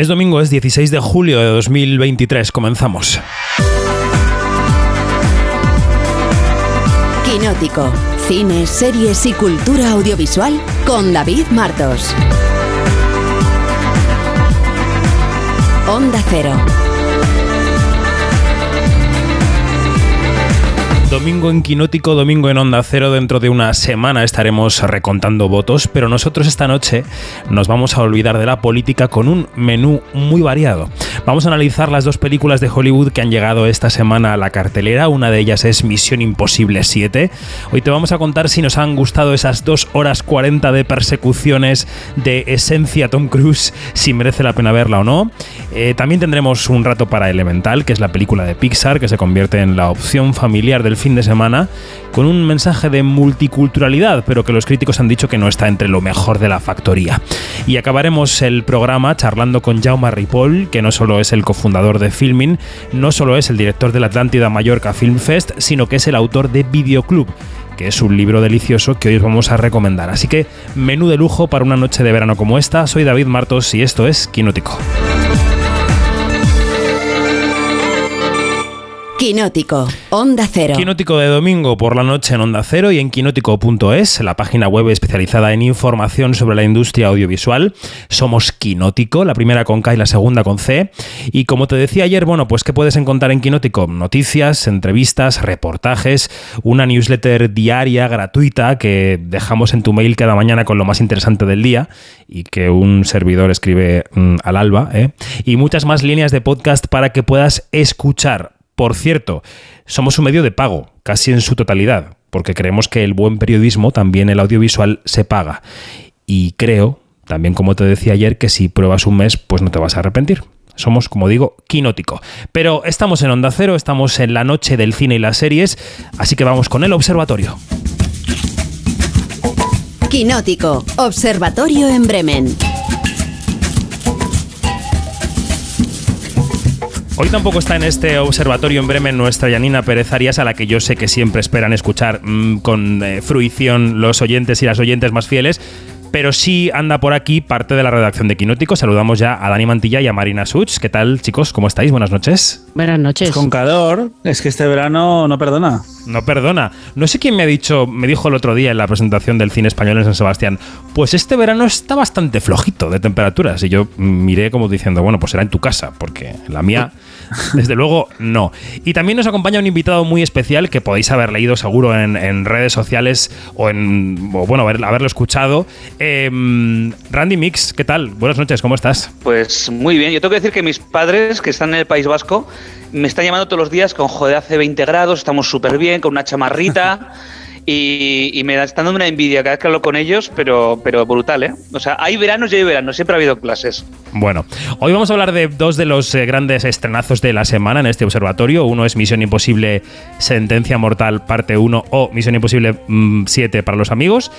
Es domingo, es 16 de julio de 2023. Comenzamos. Quinótico. Cine, series y cultura audiovisual con David Martos. Onda Cero. Domingo en Quinótico, domingo en Onda Cero. Dentro de una semana estaremos recontando votos, pero nosotros esta noche nos vamos a olvidar de la política con un menú muy variado. Vamos a analizar las dos películas de Hollywood que han llegado esta semana a la cartelera. Una de ellas es Misión Imposible 7. Hoy te vamos a contar si nos han gustado esas 2 horas 40 de persecuciones de esencia Tom Cruise, si merece la pena verla o no. Eh, también tendremos un rato para Elemental, que es la película de Pixar, que se convierte en la opción familiar del fin de semana con un mensaje de multiculturalidad, pero que los críticos han dicho que no está entre lo mejor de la factoría. Y acabaremos el programa charlando con Jaume Ripoll, que no solo es el cofundador de Filmin, no solo es el director de la Atlántida Mallorca Film Fest, sino que es el autor de Videoclub que es un libro delicioso que hoy os vamos a recomendar. Así que menú de lujo para una noche de verano como esta. Soy David Martos y esto es Quinótico. Quinótico, Onda Cero. Quinótico de domingo por la noche en Onda Cero y en quinótico.es, la página web especializada en información sobre la industria audiovisual. Somos Quinótico, la primera con K y la segunda con C. Y como te decía ayer, bueno, pues ¿qué puedes encontrar en Quinótico? Noticias, entrevistas, reportajes, una newsletter diaria gratuita que dejamos en tu mail cada mañana con lo más interesante del día y que un servidor escribe mm, al alba, ¿eh? y muchas más líneas de podcast para que puedas escuchar por cierto, somos un medio de pago, casi en su totalidad, porque creemos que el buen periodismo, también el audiovisual, se paga. Y creo, también como te decía ayer, que si pruebas un mes, pues no te vas a arrepentir. Somos, como digo, quinótico. Pero estamos en Onda Cero, estamos en la noche del cine y las series, así que vamos con el observatorio. Quinótico, Observatorio en Bremen. Hoy tampoco está en este observatorio en Bremen nuestra Yanina Pérez Arias, a la que yo sé que siempre esperan escuchar mm, con eh, fruición los oyentes y las oyentes más fieles pero sí anda por aquí parte de la redacción de Quinótico. Saludamos ya a Dani Mantilla y a Marina Such. ¿Qué tal, chicos? ¿Cómo estáis? Buenas noches. Buenas noches. Con calor, es que este verano no perdona. No perdona. No sé quién me ha dicho, me dijo el otro día en la presentación del cine español en San Sebastián, pues este verano está bastante flojito de temperaturas. Y yo miré como diciendo, bueno, pues será en tu casa, porque la mía, desde luego, no. Y también nos acompaña un invitado muy especial que podéis haber leído seguro en, redes sociales o en, o bueno, haberlo escuchado. Em, Randy Mix, ¿qué tal? Buenas noches, ¿cómo estás? Pues muy bien. Yo tengo que decir que mis padres, que están en el País Vasco, me están llamando todos los días con joder, hace 20 grados, estamos súper bien, con una chamarrita. Y, me están dando una envidia cada vez que hablo con ellos, pero, pero brutal, ¿eh? O sea, hay veranos y hay veranos, siempre ha habido clases. Bueno, hoy vamos a hablar de dos de los eh, grandes estrenazos de la semana en este observatorio. Uno es Misión Imposible Sentencia Mortal, parte 1, o Misión Imposible 7 mm, para los amigos.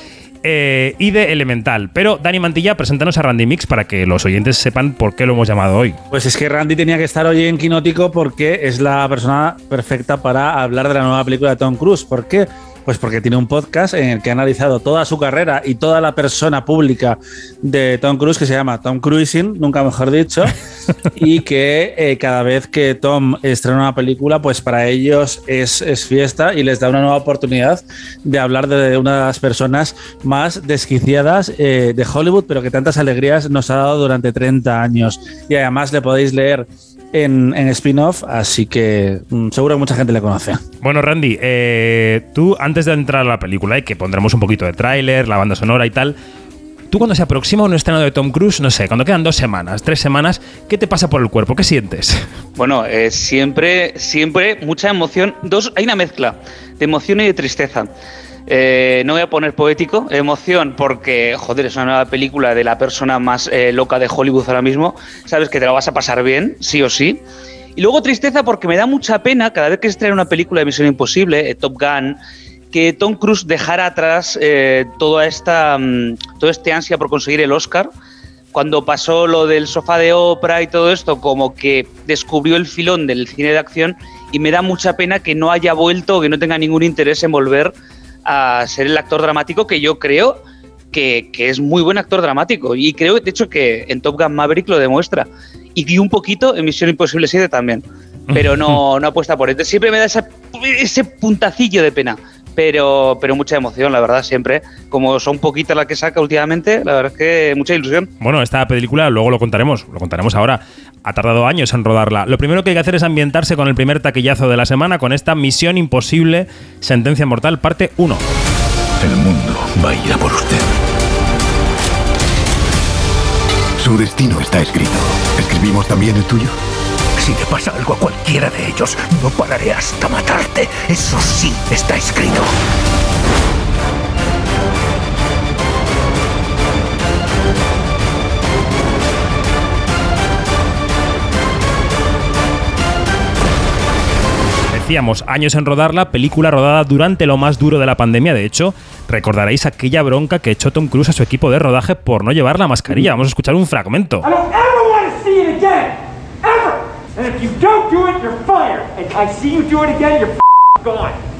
Eh, y de Elemental. Pero Dani Mantilla, preséntanos a Randy Mix para que los oyentes sepan por qué lo hemos llamado hoy. Pues es que Randy tenía que estar hoy en Quinótico porque es la persona perfecta para hablar de la nueva película de Tom Cruise. ¿Por qué? Pues porque tiene un podcast en el que ha analizado toda su carrera y toda la persona pública de Tom Cruise, que se llama Tom Cruising, nunca mejor dicho, y que eh, cada vez que Tom estrena una película, pues para ellos es, fiesta y les da una nueva oportunidad de hablar de una de las personas más desquiciadas eh, de Hollywood, pero que tantas alegrías nos ha dado durante 30 años. Y además le podéis leer en, spin-off, así que mm, seguro que mucha gente le conoce. Bueno, Randy, eh, tú antes de entrar a la película, y que pondremos un poquito de tráiler, la banda sonora y tal, tú cuando se aproxima un estreno de Tom Cruise, no sé, cuando quedan dos semanas, tres semanas, ¿qué te pasa por el cuerpo? ¿Qué sientes? Bueno, eh, siempre, siempre mucha emoción. Dos, hay una mezcla de emoción y de tristeza. Eh, no voy a poner poético, emoción, porque, joder, es una nueva película de la persona más eh, loca de Hollywood ahora mismo. Sabes que te lo vas a pasar bien, sí o sí. Y luego tristeza porque me da mucha pena cada vez que se trae una película de Misión Imposible, eh, Top Gun, que Tom Cruise dejara atrás toda esta, mm, todo este ansia por conseguir el Oscar. Cuando pasó lo del sofá de Oprah y todo esto, como que descubrió el filón del cine de acción y me da mucha pena que no haya vuelto, que no tenga ningún interés en volver a ser el actor dramático que yo creo que, que, es muy buen actor dramático. Y creo, de hecho, que en Top Gun Maverick lo demuestra. Y un poquito en Misión Imposible 7 también. Pero no, no apuesta por él. Siempre me da ese puntacillo de pena pero, pero mucha emoción, la verdad, siempre. Como son poquitas las que saca últimamente, la verdad es que mucha ilusión. Bueno, esta película luego lo contaremos, lo contaremos ahora. Ha tardado años en rodarla. Lo primero que hay que hacer es ambientarse con el primer taquillazo de la semana, con esta Misión Imposible, Sentencia Mortal, parte 1. El mundo va a ir a por usted. Su destino está escrito. ¿Escribimos también el tuyo? Si te pasa algo a cualquiera de ellos, no pararé hasta matarte. Eso sí está escrito. Decíamos, años en rodarla, película rodada durante lo más duro de la pandemia. De hecho, recordaréis aquella bronca que echó Tom Cruise a su equipo de rodaje por no llevar la mascarilla. Vamos a escuchar un fragmento. And if you don't do it, you're fired. And I see you do it again, you're gone.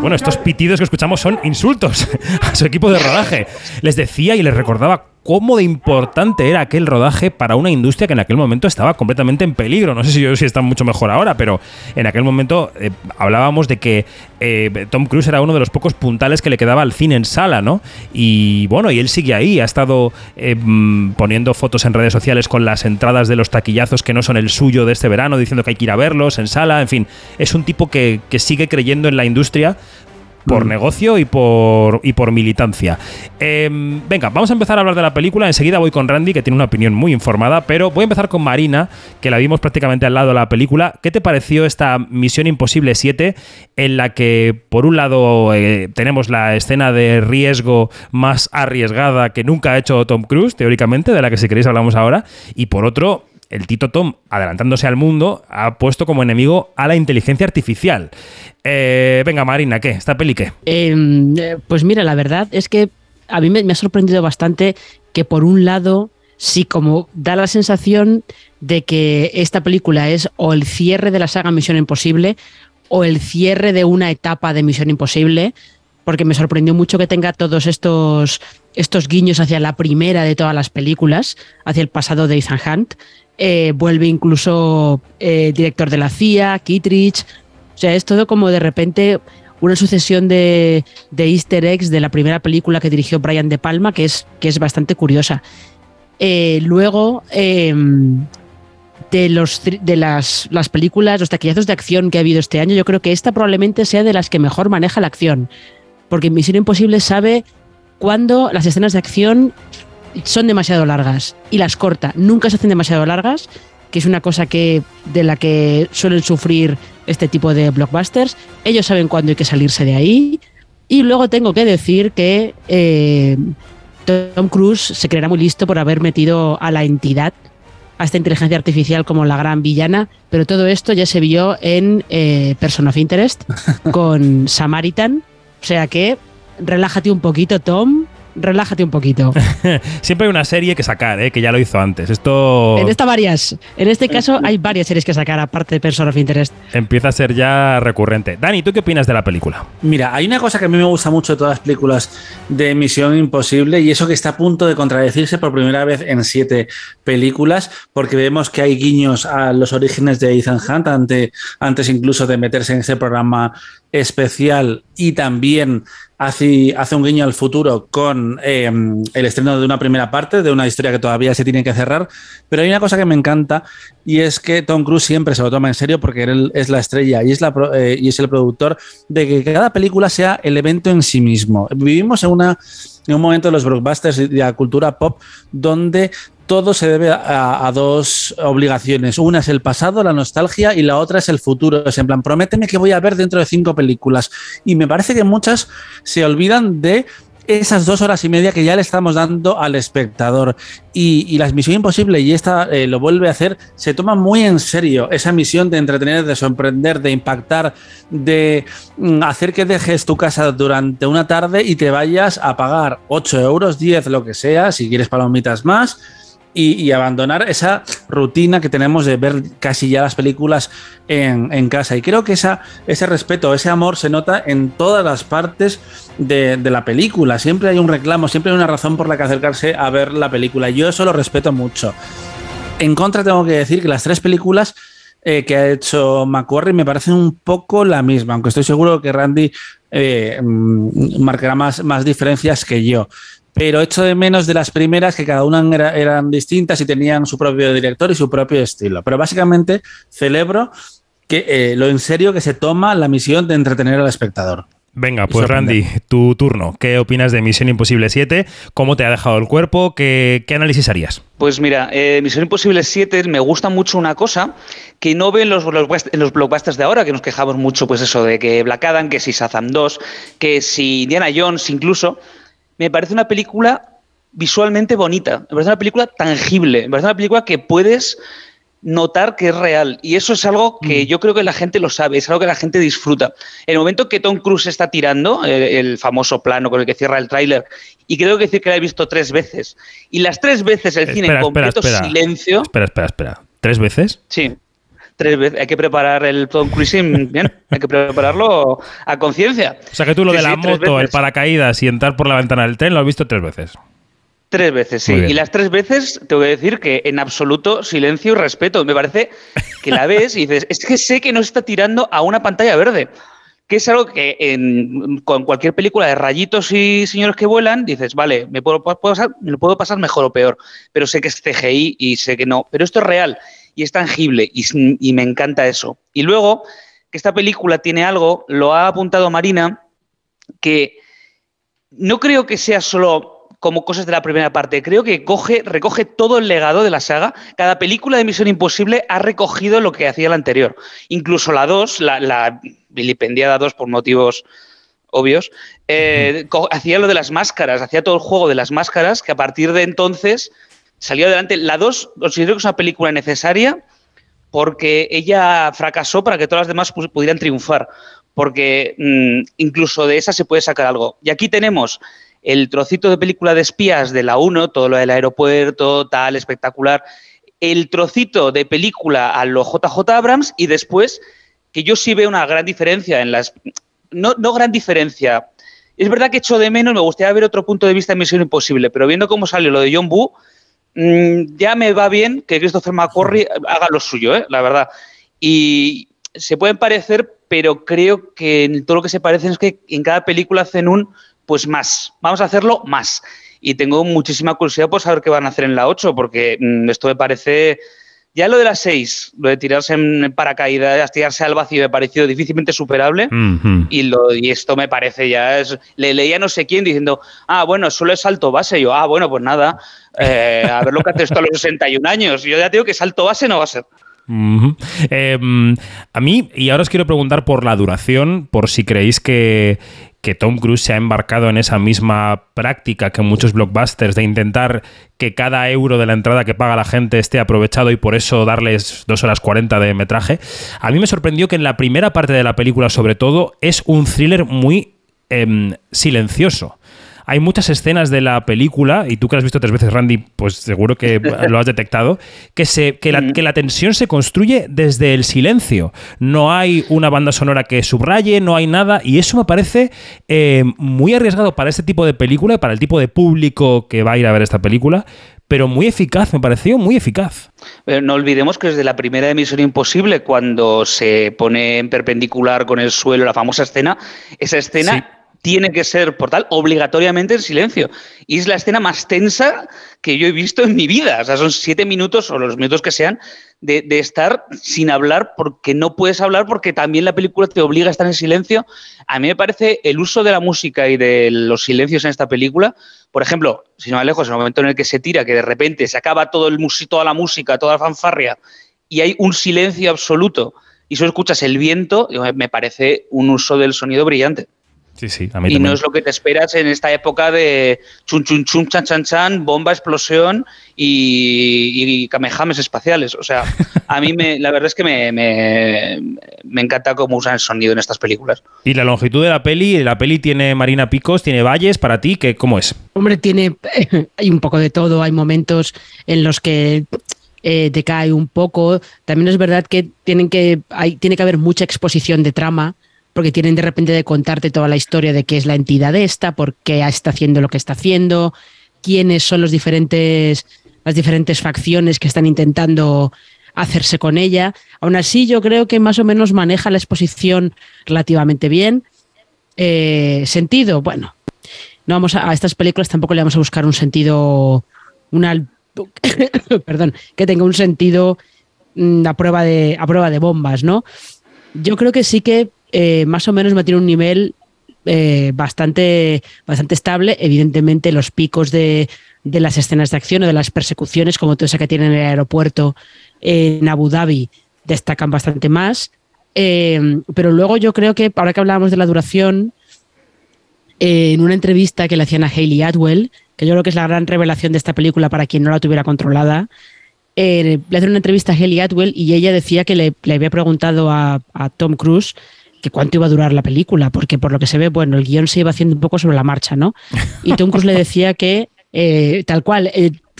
Bueno, estos pitidos que escuchamos son insultos a su equipo de rodaje. Les decía y les recordaba cómo de importante era aquel rodaje para una industria que en aquel momento estaba completamente en peligro. No sé si yo si está mucho mejor ahora, pero en aquel momento eh, hablábamos de que eh, Tom Cruise era uno de los pocos puntales que le quedaba al cine en sala, ¿no? Y bueno, y él sigue ahí, ha estado eh, mm, poniendo fotos en redes sociales con las entradas de los taquillazos que no son el suyo de este verano, diciendo que hay que ir a verlos en sala, en fin, es un tipo que, que sigue creyendo en la industria por mm. negocio y por, y por militancia. Em, venga, vamos a empezar a hablar de la película. Enseguida voy con Randy, que tiene una opinión muy informada, pero voy a empezar con Marina, que la vimos prácticamente al lado de la película. ¿Qué te pareció esta Misión Imposible 7, en la que, por un lado, eh, tenemos la escena de riesgo más arriesgada que nunca ha hecho Tom Cruise, teóricamente, de la que si queréis hablamos ahora, y por otro, el Tito Tom, adelantándose al mundo, ha puesto como enemigo a la inteligencia artificial. Eh, venga, Marina, ¿qué? ¿Esta peli qué? Em, eh, pues mira, la verdad es que a mí me, ha sorprendido bastante que por un lado, sí, como da la sensación de que esta película es o el cierre de la saga Misión Imposible o el cierre de una etapa de Misión Imposible, porque me sorprendió mucho que tenga todos estos, estos guiños hacia la primera de todas las películas, hacia el pasado de Ethan Hunt. Eh, vuelve incluso eh, director de la CIA, Kittridge. O sea, es todo como de repente una sucesión de, easter eggs de la primera película que dirigió Brian De Palma, que es, que es bastante curiosa. Eh, luego, em, de, los, de las, las, películas, los taquillazos de acción que ha habido este año, yo creo que esta probablemente sea de las que mejor maneja la acción. Porque Misión Imposible sabe cuándo las escenas de acción son demasiado largas y las corta. Nunca se hacen demasiado largas, que es una cosa que, de la que suelen sufrir este tipo de blockbusters. Ellos saben cuándo hay que salirse de ahí. Y luego tengo que decir que eh, Tom Cruise se creerá muy listo por haber metido a la entidad, a esta inteligencia artificial como la gran villana, pero todo esto ya se vio en eh, Person of Interest con Samaritan. O sea que relájate un poquito, Tom, relájate un poquito. Siempre hay una serie que sacar, ¿eh? que ya lo hizo antes. Esto. En esta varias. En este caso hay varias series que sacar, aparte de Person of Interest. Empieza a ser ya recurrente. Dani, ¿tú qué opinas de la película? Mira, hay una cosa que a mí me gusta mucho de todas las películas de Misión Imposible y eso que está a punto de contradecirse por primera vez en siete películas, porque vemos que hay guiños a los orígenes de Ethan Hunt antes incluso de meterse en ese programa especial y también hace, hace un guiño al futuro con eh, el estreno de una primera parte, de una historia que todavía se tiene que cerrar. Pero hay una cosa que me encanta y es que Tom Cruise siempre se lo toma en serio porque él es la estrella y es, la, eh, y es el productor de que cada película sea el evento en sí mismo. Vivimos en una en un momento de los blockbusters y de la cultura pop donde todo se debe a, dos obligaciones. Una es el pasado, la nostalgia, y la otra es el futuro. Es en plan, prométeme que voy a ver dentro de cinco películas. Y me parece que muchas se olvidan de esas dos horas y media que ya le estamos dando al espectador. Y, la misión imposible, y esta eh, lo vuelve a hacer, se toma muy en serio esa misión de entretener, de sorprender, de impactar, de mm, hacer que dejes tu casa durante una tarde y te vayas a pagar 8 euros, 10, lo que sea, si quieres palomitas más y, abandonar esa rutina que tenemos de ver casi ya las películas en, casa. Y creo que ese respeto, ese amor se nota en todas las partes de, la película. Siempre hay un reclamo, siempre hay una razón por la que acercarse a ver la película. Yo eso lo respeto mucho. En contra tengo que decir que las tres películas eh, que ha hecho McQuarrie me parecen un poco la misma, aunque estoy seguro que Randy eh, mm, marcará más, más diferencias que yo pero echo de menos de las primeras que cada una eran distintas y tenían su propio director y su propio estilo. Pero básicamente celebro que eh, lo en serio que se toma la misión de entretener al espectador. Venga, pues Randy, tu turno. ¿Qué opinas de Misión Imposible 7? ¿Cómo te ha dejado el cuerpo? ¿Qué, análisis harías? Pues mira, eh, Misión Imposible 7 me gusta mucho una cosa que no ven los, en los blockbusters de ahora, que nos quejamos mucho, pues eso, de que Black Adam, que si Shazam 2, que si Indiana Jones incluso me parece una película visualmente bonita, me parece una película tangible, me parece una película que puedes notar que es real. Y eso es algo que mm. yo creo que la gente lo sabe, es algo que la gente disfruta. En el momento que Tom Cruise está tirando, el, famoso plano con el que cierra el tráiler, y creo que decir que la he visto tres veces, y las tres veces el cine en completo silencio... Espera, espera, espera. ¿Tres veces? Sí tres veces. Hay que preparar el Tom Cruising bien, hay que prepararlo a conciencia. O sea que tú lo de la moto, el paracaídas y entrar por la ventana del tren lo has visto tres veces. Tres veces, sí. Y las tres veces tengo que decir que en absoluto silencio y respeto. Me parece que la ves y dices, es que sé que no está tirando a una pantalla verde. Que es algo que en, con cualquier película de rayitos y señores que vuelan, dices, vale, me puedo, pasar, me lo puedo pasar mejor o peor, pero sé que es CGI y sé que no. Pero esto es real y es tangible y, me encanta eso. Y luego, que esta película tiene algo, lo ha apuntado Marina, que no creo que sea solo como cosas de la primera parte. Creo que coge, recoge todo el legado de la saga. Cada película de Misión Imposible ha recogido lo que hacía la anterior. Incluso la 2, la, la vilipendiada 2 por motivos obvios, eh, hacía lo de las máscaras, hacía todo el juego de las máscaras, que a partir de entonces salió adelante. La 2 considero que es una película necesaria porque ella fracasó para que todas las demás pudieran triunfar, porque mm, incluso de esa se puede sacar algo. Y aquí tenemos el trocito de película de espías de la 1, todo lo del aeropuerto, tal, espectacular, el trocito de película a lo JJ Abrams y después que yo sí veo una gran diferencia en las... No, no gran diferencia. Es verdad que echo de menos, me gustaría ver otro punto de vista en Misión Imposible, pero viendo cómo salió lo de John Boo, Mm, ya me va bien que Christopher McQuarrie haga lo suyo, ¿eh? la verdad. Y se pueden parecer, pero creo que todo lo que se parecen es que en cada película hacen un, pues más. Vamos a hacerlo más. Y tengo muchísima curiosidad por saber qué van a hacer en la 8, porque mm, esto me parece ya lo de las seis, lo de tirarse en paracaídas, tirarse al vacío, me ha parecido difícilmente superable. y, lo, y esto me parece ya. Es, le leía no sé quién diciendo, ah, bueno, solo es salto base. yo, ah, bueno, pues nada, eh, a ver lo que hace esto a los 61 años. Yo ya digo que salto base no va a ser. Em, a mí, y ahora os quiero preguntar por la duración, por si creéis que, que Tom Cruise se ha embarcado en esa misma práctica que muchos blockbusters de intentar que cada euro de la entrada que paga la gente esté aprovechado y por eso darles dos horas 40 de metraje. A mí me sorprendió que en la primera parte de la película, sobre todo, es un thriller muy em, silencioso hay muchas escenas de la película, y tú que la has visto tres veces, Randy, pues seguro que lo has detectado, que, se, que, la, que la tensión se construye desde el silencio. No hay una banda sonora que subraye, no hay nada, y eso me parece eh, muy arriesgado para este tipo de película, para el tipo de público que va a ir a ver esta película, pero muy eficaz, me pareció muy eficaz. Pero no olvidemos que desde la primera emisión Imposible, cuando se pone en perpendicular con el suelo la famosa escena, esa escena tiene que ser por tal obligatoriamente en silencio. Y es la escena más tensa que yo he visto en mi vida. O sea, son siete minutos o los minutos que sean de, estar sin hablar porque no puedes hablar porque también la película te obliga a estar en silencio. A mí me parece el uso de la música y de los silencios en esta película. Por ejemplo, si no me lejos, el momento en el que se tira, que de repente se acaba todo el toda la música, toda la fanfarria y hay un silencio absoluto y solo escuchas el viento, me parece un uso del sonido brillante. Sí, sí, a mí y también. no es lo que te esperas en esta época de chun chun chun, chan chan chan, bomba, explosión y, y kamehames espaciales. O sea, a mí me, la verdad es que me, me, me encanta cómo usan el sonido en estas películas. Y la longitud de la peli, la peli tiene Marina Picos, tiene valles para ti, ¿qué, ¿cómo es? Hombre, tiene. Hay un poco de todo. Hay momentos en los que eh, decae un poco. También es verdad que tienen que. Hay, tiene que haber mucha exposición de trama. Porque tienen de repente de contarte toda la historia de qué es la entidad esta, por qué está haciendo lo que está haciendo, quiénes son los diferentes, las diferentes facciones que están intentando hacerse con ella. Aún así, yo creo que más o menos maneja la exposición relativamente bien. Eh, sentido, bueno, no vamos a, a, estas películas tampoco le vamos a buscar un sentido, una, perdón, que tenga un sentido mm, a prueba de, a prueba de bombas, ¿no? Yo creo que sí que eh, más o menos mantiene un nivel eh, bastante, bastante estable. Evidentemente, los picos de, de, las escenas de acción o de las persecuciones, como toda esa que tiene en el aeropuerto en Abu Dhabi, destacan bastante más. Eh, pero luego yo creo que, ahora que hablábamos de la duración, en una entrevista que le hacían a Hayley Atwell, que yo creo que es la gran revelación de esta película para quien no la tuviera controlada, le hacen una entrevista a Hayley Atwell y ella decía que le, le había preguntado a, a, Tom Cruise que cuánto iba a durar la película, porque por lo que se ve, bueno, el guion se iba haciendo un poco sobre la marcha, ¿no? Y Tom Cruise le decía que, eh, tal cual,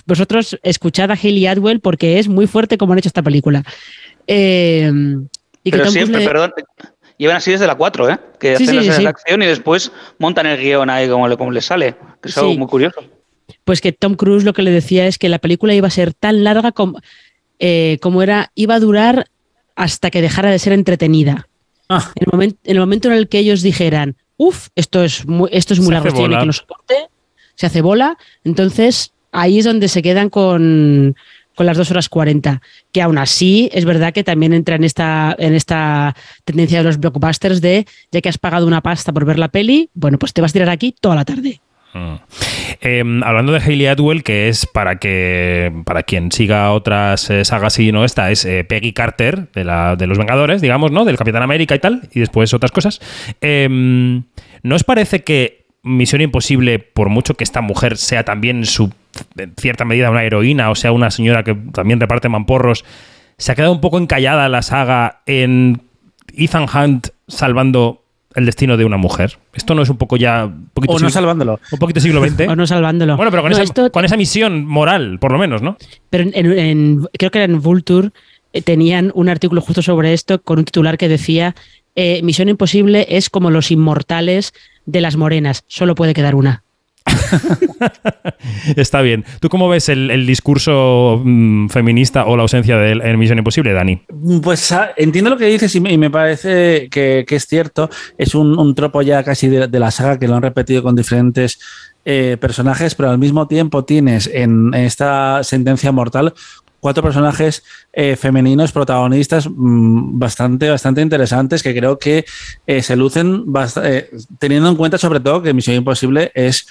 vosotros escuchad a Hayley Atwell porque es muy fuerte como han hecho esta película. Eh, y Pero siempre, le... perdón, llevan así desde la 4, ¿eh? Que Sí, hacen sí, la acción y después montan el guion ahí como, le- como les sale. Que es algo muy curioso. Pues que Tom Cruise lo que le decía es que la película iba a ser tan larga como, eh, como era, iba a durar hasta que dejara de ser entretenida. Ah. En, el momento, en el momento en el que ellos dijeran, uff, esto es muy, esto es muy Se largo, esto que soporte, se hace bola, entonces ahí es donde se quedan con, con las 2 horas 40, que aún así es verdad que también entra en esta, en esta tendencia de los blockbusters de, ya que has pagado una pasta por ver la peli, bueno, pues te vas a tirar aquí toda la tarde. Mm. Eh, hablando de Hayley Atwell, que es para que para quien siga otras eh, sagas y no esta, es eh, Peggy Carter de, la, de los Vengadores, digamos, ¿no? Del Capitán América y tal, y después otras cosas. Eh, ¿No os parece que Misión Imposible, por mucho que esta mujer sea también su en cierta medida una heroína, o sea, una señora que también reparte mamporros, se ha quedado un poco encallada la saga en Ethan Hunt salvando el destino de una mujer? ¿Esto no es un poco ya... Un poquito, O no siglo- salvándolo. un poquito siglo XX? O no salvándolo. Bueno, pero con, No, esa, esto- con esa misión moral, por lo menos, ¿no? Pero en, en- en- creo que era en Vulture eh, tenían un artículo justo sobre esto con un titular que decía eh, Misión Imposible es como los inmortales de las morenas, solo puede quedar una. Está bien. ¿Tú cómo ves el, discurso mm, feminista o la ausencia de él en Misión Imposible, Dani? Pues ah, entiendo lo que dices y me, parece que, es cierto. Es un, tropo ya casi de, la saga que lo han repetido con diferentes eh, personajes, pero al mismo tiempo tienes en esta sentencia mortal cuatro personajes eh, femeninos protagonistas mm, bastante, bastante interesantes que creo que eh, se lucen teniendo en cuenta sobre todo que Misión Imposible es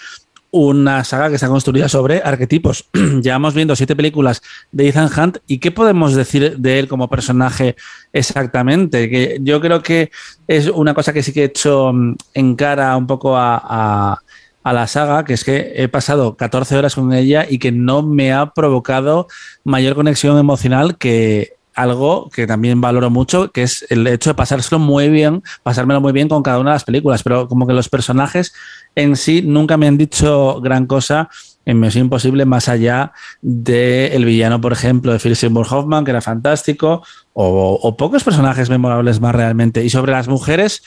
una saga que está construida sobre arquetipos. Llevamos viendo siete películas de Ethan Hunt y qué podemos decir de él como personaje exactamente. Que yo creo que es una cosa que sí que he hecho mm, en cara un poco a la saga, que es que he pasado 14 horas con ella y que no me ha provocado mayor conexión emocional que algo que también valoro mucho, que es el hecho de pasárselo muy bien, pasármelo muy bien con cada una de las películas, pero como que los personajes en sí nunca me han dicho gran cosa en Misión Imposible más allá del villano, por ejemplo, de Philip Seymour Hoffman, que era fantástico, o, o pocos personajes memorables más realmente. Y sobre las mujeres,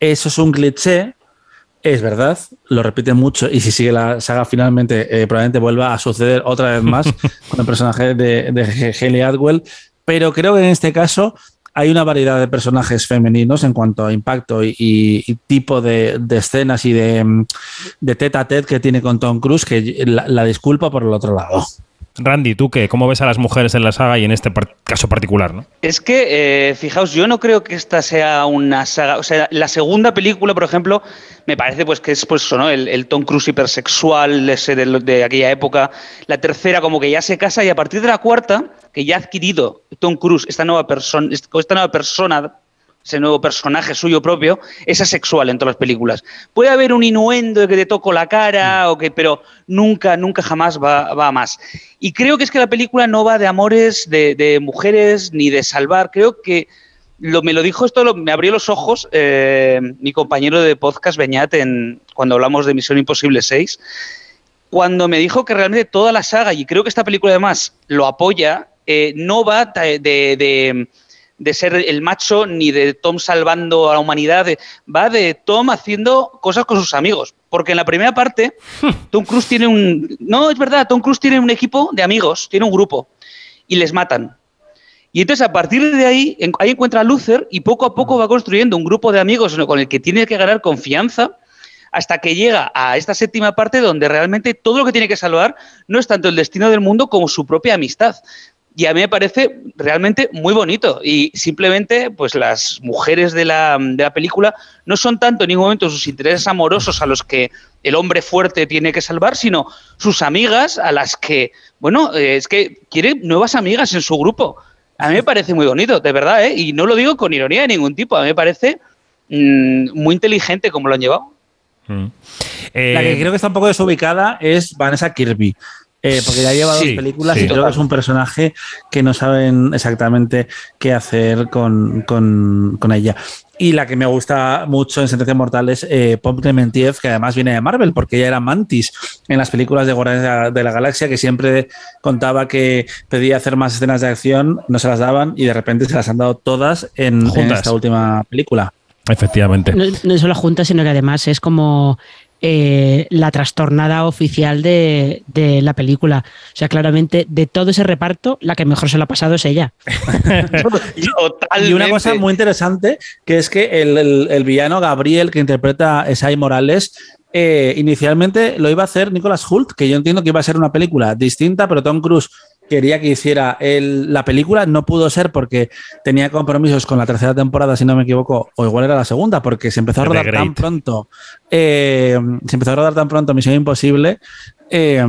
eso es un cliché, es verdad, lo repite mucho y si sigue la saga finalmente eh, probablemente vuelva a suceder otra vez más con el personaje de, de Hayley Atwell, pero creo que en este caso hay una variedad de personajes femeninos en cuanto a impacto y, tipo de, escenas y de, mm, de tete a tete que tiene con Tom Cruise que la, la disculpa por el otro lado. Randy, ¿tú qué? ¿Cómo ves a las mujeres en la saga y en este caso particular, no? Es que, eh, fijaos, yo no creo que esta sea una saga. O sea, la segunda película, por ejemplo, me parece pues que es pues eso, ¿no? El, Tom Cruise hipersexual ese de, de aquella época. La tercera, como que ya se casa, y a partir de la cuarta, que ya ha adquirido Tom Cruise esta nueva persona, esta nueva persona ese nuevo personaje suyo propio, es asexual en todas las películas. Puede haber un inuendo de que te toco la cara, o que, pero nunca, nunca jamás va, va a más. Y creo que es que la película no va de amores, de, de mujeres, ni de salvar. Creo que lo, me lo dijo esto, lo, me abrió los ojos eh, mi compañero de podcast, Beñat, en, cuando hablamos de Misión Imposible 6, cuando me dijo que realmente toda la saga, y creo que esta película además lo apoya, eh, no va de, de, de, ser el macho ni de Tom salvando a la humanidad, de, va de Tom haciendo cosas con sus amigos. Porque en la primera parte, Tom Cruise tiene un... No, es verdad, Tom Cruise tiene un equipo de amigos, tiene un grupo, y les matan. Y entonces a partir de ahí, ahí encuentra a Luther y poco a poco va construyendo un grupo de amigos con el que tiene que ganar confianza hasta que llega a esta séptima parte donde realmente todo lo que tiene que salvar no es tanto el destino del mundo como su propia amistad. Y a mí me parece realmente muy bonito. Y simplemente, pues las mujeres de la, de la película no son tanto en ningún momento sus intereses amorosos a los que el hombre fuerte tiene que salvar, sino sus amigas a las que, bueno, eh, es que quiere nuevas amigas en su grupo. A mí me parece muy bonito, de verdad, ¿eh? Y no lo digo con ironía de ningún tipo. A mí me parece mmm, muy inteligente como lo han llevado. Mm. Eh, la que creo que está un poco desubicada es Vanessa Kirby. Eh, porque ya lleva sí, dos películas sí, y creo total. que es un personaje que no saben exactamente qué hacer con, con, con ella. Y la que me gusta mucho en Sentencia Mortal es eh, Pop Clementiev, que además viene de Marvel, porque ella era Mantis en las películas de Guardianes de la, de la Galaxia, que siempre contaba que pedía hacer más escenas de acción, no se las daban y de repente se las han dado todas en, en esta última película. Efectivamente. No, no solo juntas, sino que además es como eh, la trastornada oficial de, de, la película. O sea, claramente, de todo ese reparto, la que mejor se lo ha pasado es ella. y una cosa muy interesante, que es que el, el, el villano Gabriel, que interpreta a Esai Morales, eh, inicialmente lo iba a hacer Nicolas Hult, que yo entiendo que iba a ser una película distinta, pero Tom Cruise quería que hiciera el, la película, no pudo ser porque tenía compromisos con la tercera temporada, si no me equivoco, o igual era la segunda, porque se empezó a rodar tan pronto, eh, se empezó a rodar tan pronto Misión Imposible, eh,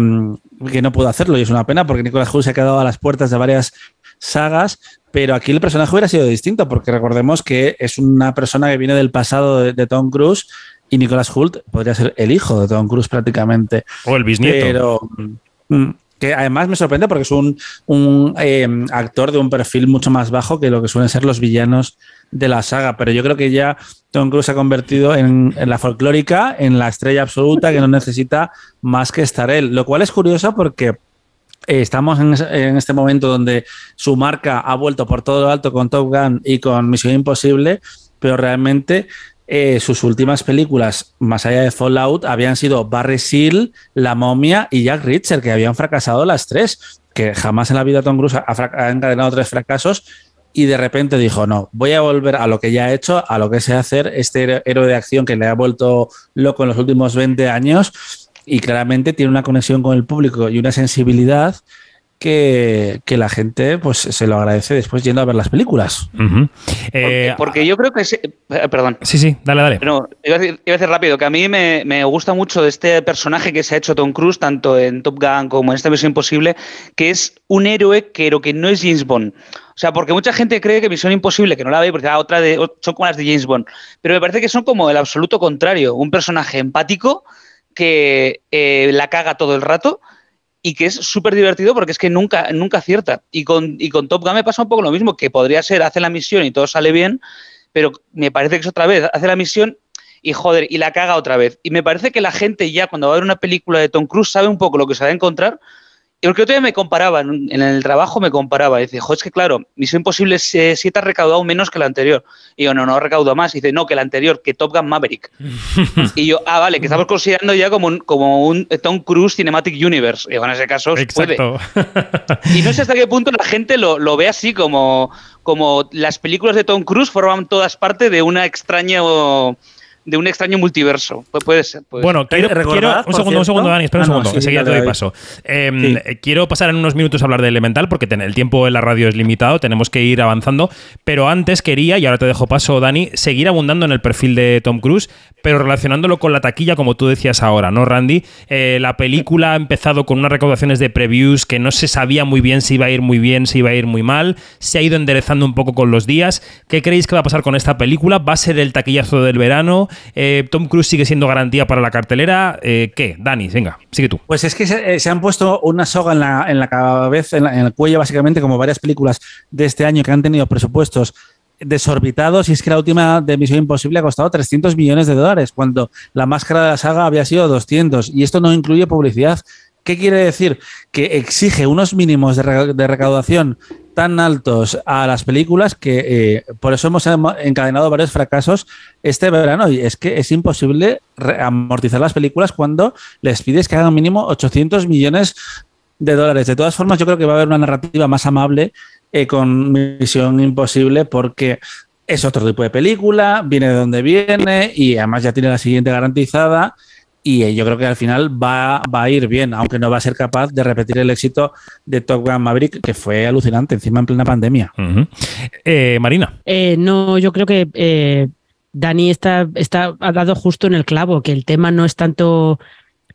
que no pudo hacerlo, y es una pena porque Nicolas Hult se ha quedado a las puertas de varias sagas, pero aquí el personaje hubiera sido distinto, porque recordemos que es una persona que viene del pasado de, de Tom Cruise y Nicolas Hult podría ser el hijo de Tom Cruise prácticamente. O el bisnieto. Pero, mm, que además me sorprende porque es un, un eh, actor de un perfil mucho más bajo que lo que suelen ser los villanos de la saga, pero yo creo que ya Tom Cruise se ha convertido en, en, la folclórica, en la estrella absoluta que no necesita más que estar él, lo cual es curioso porque eh, estamos en, en, este momento donde su marca ha vuelto por todo lo alto con Top Gun y con Misión Imposible, pero realmente eh, sus últimas películas, más allá de Fallout, habían sido Barry Seal, La Momia y Jack Reacher, que habían fracasado las tres, que jamás en la vida Tom Cruise ha, ha encadenado tres fracasos y de repente dijo, no, voy a volver a lo que ya he hecho, a lo que sé hacer, este héroe de acción que le ha vuelto loco en los últimos 20 años y claramente tiene una conexión con el público y una sensibilidad que, que, la gente pues se lo agradece después yendo a ver las películas. Uh -huh. eh, porque, porque, yo creo que... Es, perdón. Sí, sí, dale, dale. No, iba a decir, iba a decir rápido, que a mí me, me, gusta mucho de este personaje que se ha hecho Tom Cruise, tanto en Top Gun como en esta Misión Imposible, que es un héroe pero que no es James Bond. O sea, porque mucha gente cree que Misión Imposible, que no la ve, porque ah, otra de, son como las de James Bond, pero me parece que son como el absoluto contrario, un personaje empático que eh, la caga todo el rato, y que es súper divertido porque es que nunca, nunca acierta. Y con, y con Top Gun me pasa un poco lo mismo, que podría ser, hace la misión y todo sale bien, pero me parece que es otra vez, hace la misión y joder, y la caga otra vez. Y me parece que la gente ya cuando va a ver una película de Tom Cruise sabe un poco lo que se va a encontrar. Y porque otro día me comparaba, en el trabajo me comparaba, y dice, joder, es que claro, Misión Imposible 7 ha recaudado menos que la anterior. Y yo, no, no ha recaudado más. Y dice, no, que la anterior, que Top Gun Maverick. y yo, ah, vale, que estamos considerando ya como un, como un Tom Cruise Cinematic Universe. Y en ese caso, Exacto. puede. y no sé hasta qué punto la gente lo, lo ve así, como, como las películas de Tom Cruise forman todas parte de una extraña de un extraño multiverso. Pu- puede ser. puede Bueno, quiero, recordad, quiero- un segundo, un segundo, Dani, espera un Ah, no, segundo, sí, enseguida te doy paso. Eh, Sí. eh, Quiero pasar en unos minutos a hablar de Elemental porque el tiempo en la radio es limitado, tenemos que ir avanzando, pero antes quería, y ahora te dejo paso, Dani, seguir abundando en el perfil de Tom Cruise, pero relacionándolo con la taquilla, como tú decías ahora, ¿no, Randy? Eh, la película ha empezado con unas recaudaciones de previews que no se sabía muy bien si iba a ir muy bien, si iba a ir muy mal, se ha ido enderezando un poco con los días. ¿Qué creéis que va a pasar con esta película? ¿Va a ser el taquillazo del verano? Eh, ¿Tom Cruise sigue siendo garantía para la cartelera? Eh, ¿Qué? Dani, venga, sigue tú. Pues es que se, eh, han puesto una soga en la, cabeza, en, en el cuello, básicamente, como varias películas de este año que han tenido presupuestos desorbitados. Y es que la última de Misión Imposible ha costado 300 millones de dólares, cuando la máscara de la saga había sido 200. Y esto no incluye publicidad. ¿Qué quiere decir? Que exige unos mínimos de, re- de recaudación tan altos a las películas que eh, por eso hemos em- encadenado varios fracasos este verano. Y es que es imposible amortizar las películas cuando les pides que hagan mínimo 800 millones de dólares. De todas formas, yo creo que va a haber una narrativa más amable eh, con Misión Imposible porque es otro tipo de película, viene de donde viene y además ya tiene la siguiente garantizada. Y eh, yo creo que al final va, va a ir bien, aunque no va a ser capaz de repetir el éxito de Top Gun Maverick, que fue alucinante, encima en plena pandemia. Eh, Marina. Eh, no, yo creo que eh, Dani está, está, ha dado justo en el clavo, que el tema no es tanto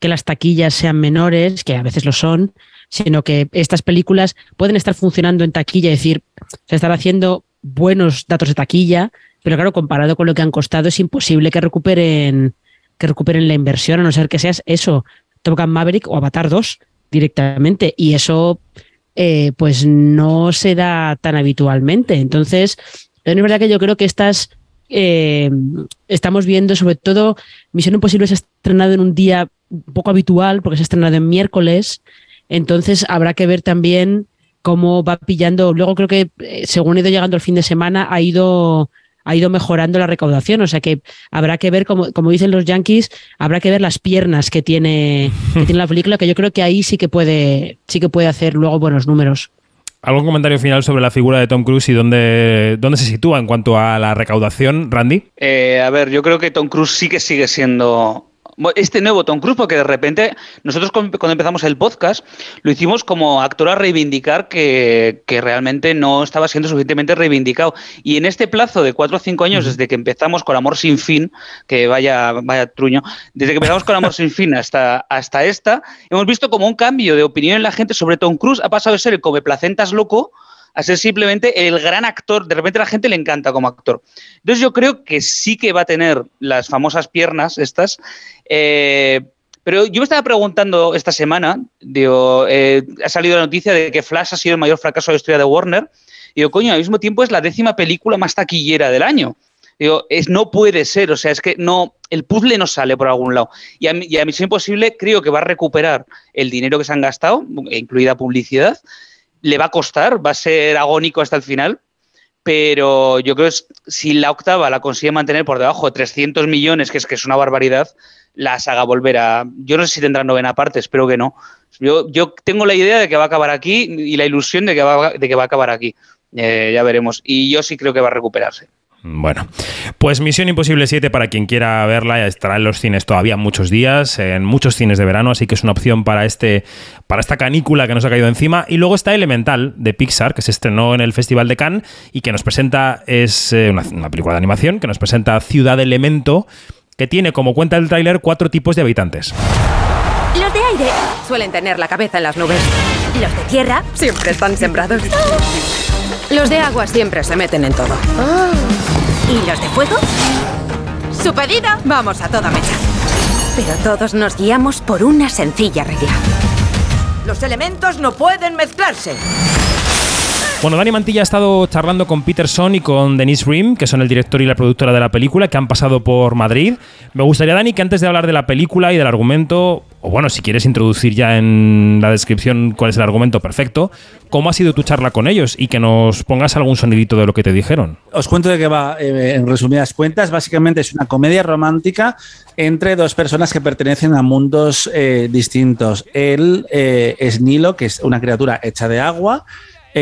que las taquillas sean menores, que a veces lo son, sino que estas películas pueden estar funcionando en taquilla, es decir, se están haciendo buenos datos de taquilla, pero claro, comparado con lo que han costado, es imposible que recuperen, que recuperen la inversión, a no ser que seas eso, Top Gun Maverick o Avatar 2 directamente. Y eso eh, pues no se da tan habitualmente. Entonces, es verdad que yo creo que estas eh, estamos viendo, sobre todo, Misión Imposible se ha estrenado en un día poco habitual, porque se ha estrenado en miércoles. Entonces, habrá que ver también cómo va pillando. Luego creo que, eh, según ha ido llegando el fin de semana, ha ido ha ido mejorando la recaudación, o sea que habrá que ver, como, como dicen los yankees, habrá que ver las piernas que tiene, que tiene la película, que yo creo que ahí sí que puede, sí que puede hacer luego buenos números. ¿Algún comentario final sobre la figura de Tom Cruise y dónde, dónde se sitúa en cuanto a la recaudación, Randy? Eh, a ver, yo creo que Tom Cruise sí que sigue siendo este nuevo Tom Cruise, porque de repente nosotros cuando empezamos el podcast lo hicimos como actor a reivindicar que, que realmente no estaba siendo suficientemente reivindicado. Y en este plazo de cuatro o cinco años, desde que empezamos con Amor sin fin, que vaya, vaya truño, desde que empezamos con Amor sin fin hasta, hasta esta, hemos visto como un cambio de opinión en la gente sobre Tom Cruise. Ha pasado de ser el come placentas loco a ser simplemente el gran actor. De repente a la gente le encanta como actor. Entonces yo creo que sí que va a tener las famosas piernas estas. Eh, pero yo me estaba preguntando esta semana, digo, eh, ha salido la noticia de que Flash ha sido el mayor fracaso de la historia de Warner. Y digo, coño, al mismo tiempo es la décima película más taquillera del año. Digo, es, no puede ser, o sea, es que no, el puzzle no sale por algún lado. Y a, y a Misión Imposible creo que va a recuperar el dinero que se han gastado, incluida publicidad. Le va a costar, va a ser agónico hasta el final, pero yo creo que si la octava la consigue mantener por debajo de 300 millones, que es que es una barbaridad, la saga volverá. Yo no sé si tendrá novena parte, espero que no. Yo, yo tengo la idea de que va a acabar aquí y la ilusión de que va, de que va a acabar aquí. Eh, ya veremos. Y yo sí creo que va a recuperarse. Bueno, pues Misión Imposible 7 para quien quiera verla estará en los cines todavía muchos días, en muchos cines de verano, así que es una opción para este para esta canícula que nos ha caído encima y luego está Elemental de Pixar que se estrenó en el Festival de Cannes y que nos presenta es eh, una, una película de animación que nos presenta Ciudad Elemento que tiene como cuenta el tráiler cuatro tipos de habitantes. Los de aire suelen tener la cabeza en las nubes. Los de tierra siempre están sembrados. Los de agua siempre se meten en todo. ¿Y los de fuego? Su pedido, vamos a toda mecha. Pero todos nos guiamos por una sencilla regla. Los elementos no pueden mezclarse. Bueno, Dani Mantilla ha estado charlando con Peterson y con Denise Rim, que son el director y la productora de la película, que han pasado por Madrid. Me gustaría, Dani, que antes de hablar de la película y del argumento, o bueno, si quieres introducir ya en la descripción cuál es el argumento, perfecto, ¿cómo ha sido tu charla con ellos? Y que nos pongas algún sonidito de lo que te dijeron. Os cuento de qué va, eh, en resumidas cuentas. Básicamente es una comedia romántica entre dos personas que pertenecen a mundos eh, distintos. Él eh, es Nilo, que es una criatura hecha de agua.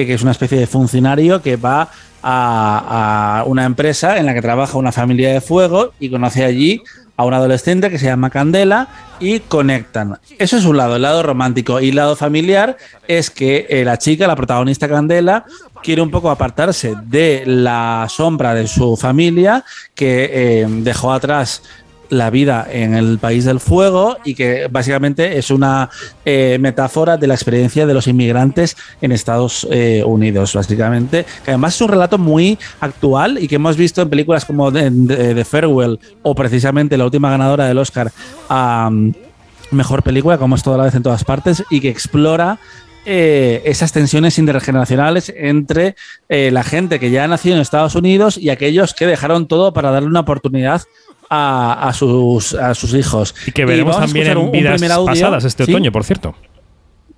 Eh, que es una especie de funcionario que va a, una empresa en la que trabaja una familia de fuego y conoce allí a un adolescente que se llama Candela y conectan. Eso es un lado, el lado romántico. Y el lado familiar es que eh, la chica, la protagonista Candela, quiere un poco apartarse de la sombra de su familia que eh, dejó atrás la vida en el país del fuego y que básicamente es una eh, metáfora de la experiencia de los inmigrantes en Estados eh, Unidos, básicamente. Que además es un relato muy actual y que hemos visto en películas como The, Farewell o precisamente la última ganadora del Oscar a Mejor Película, como es toda la vez en todas partes, y que explora eh, esas tensiones intergeneracionales entre la gente que ya ha nacido en Estados Unidos y aquellos que dejaron todo para darle una oportunidad a, sus, a sus hijos. Y que veremos también en vidas pasadas este otoño, por cierto.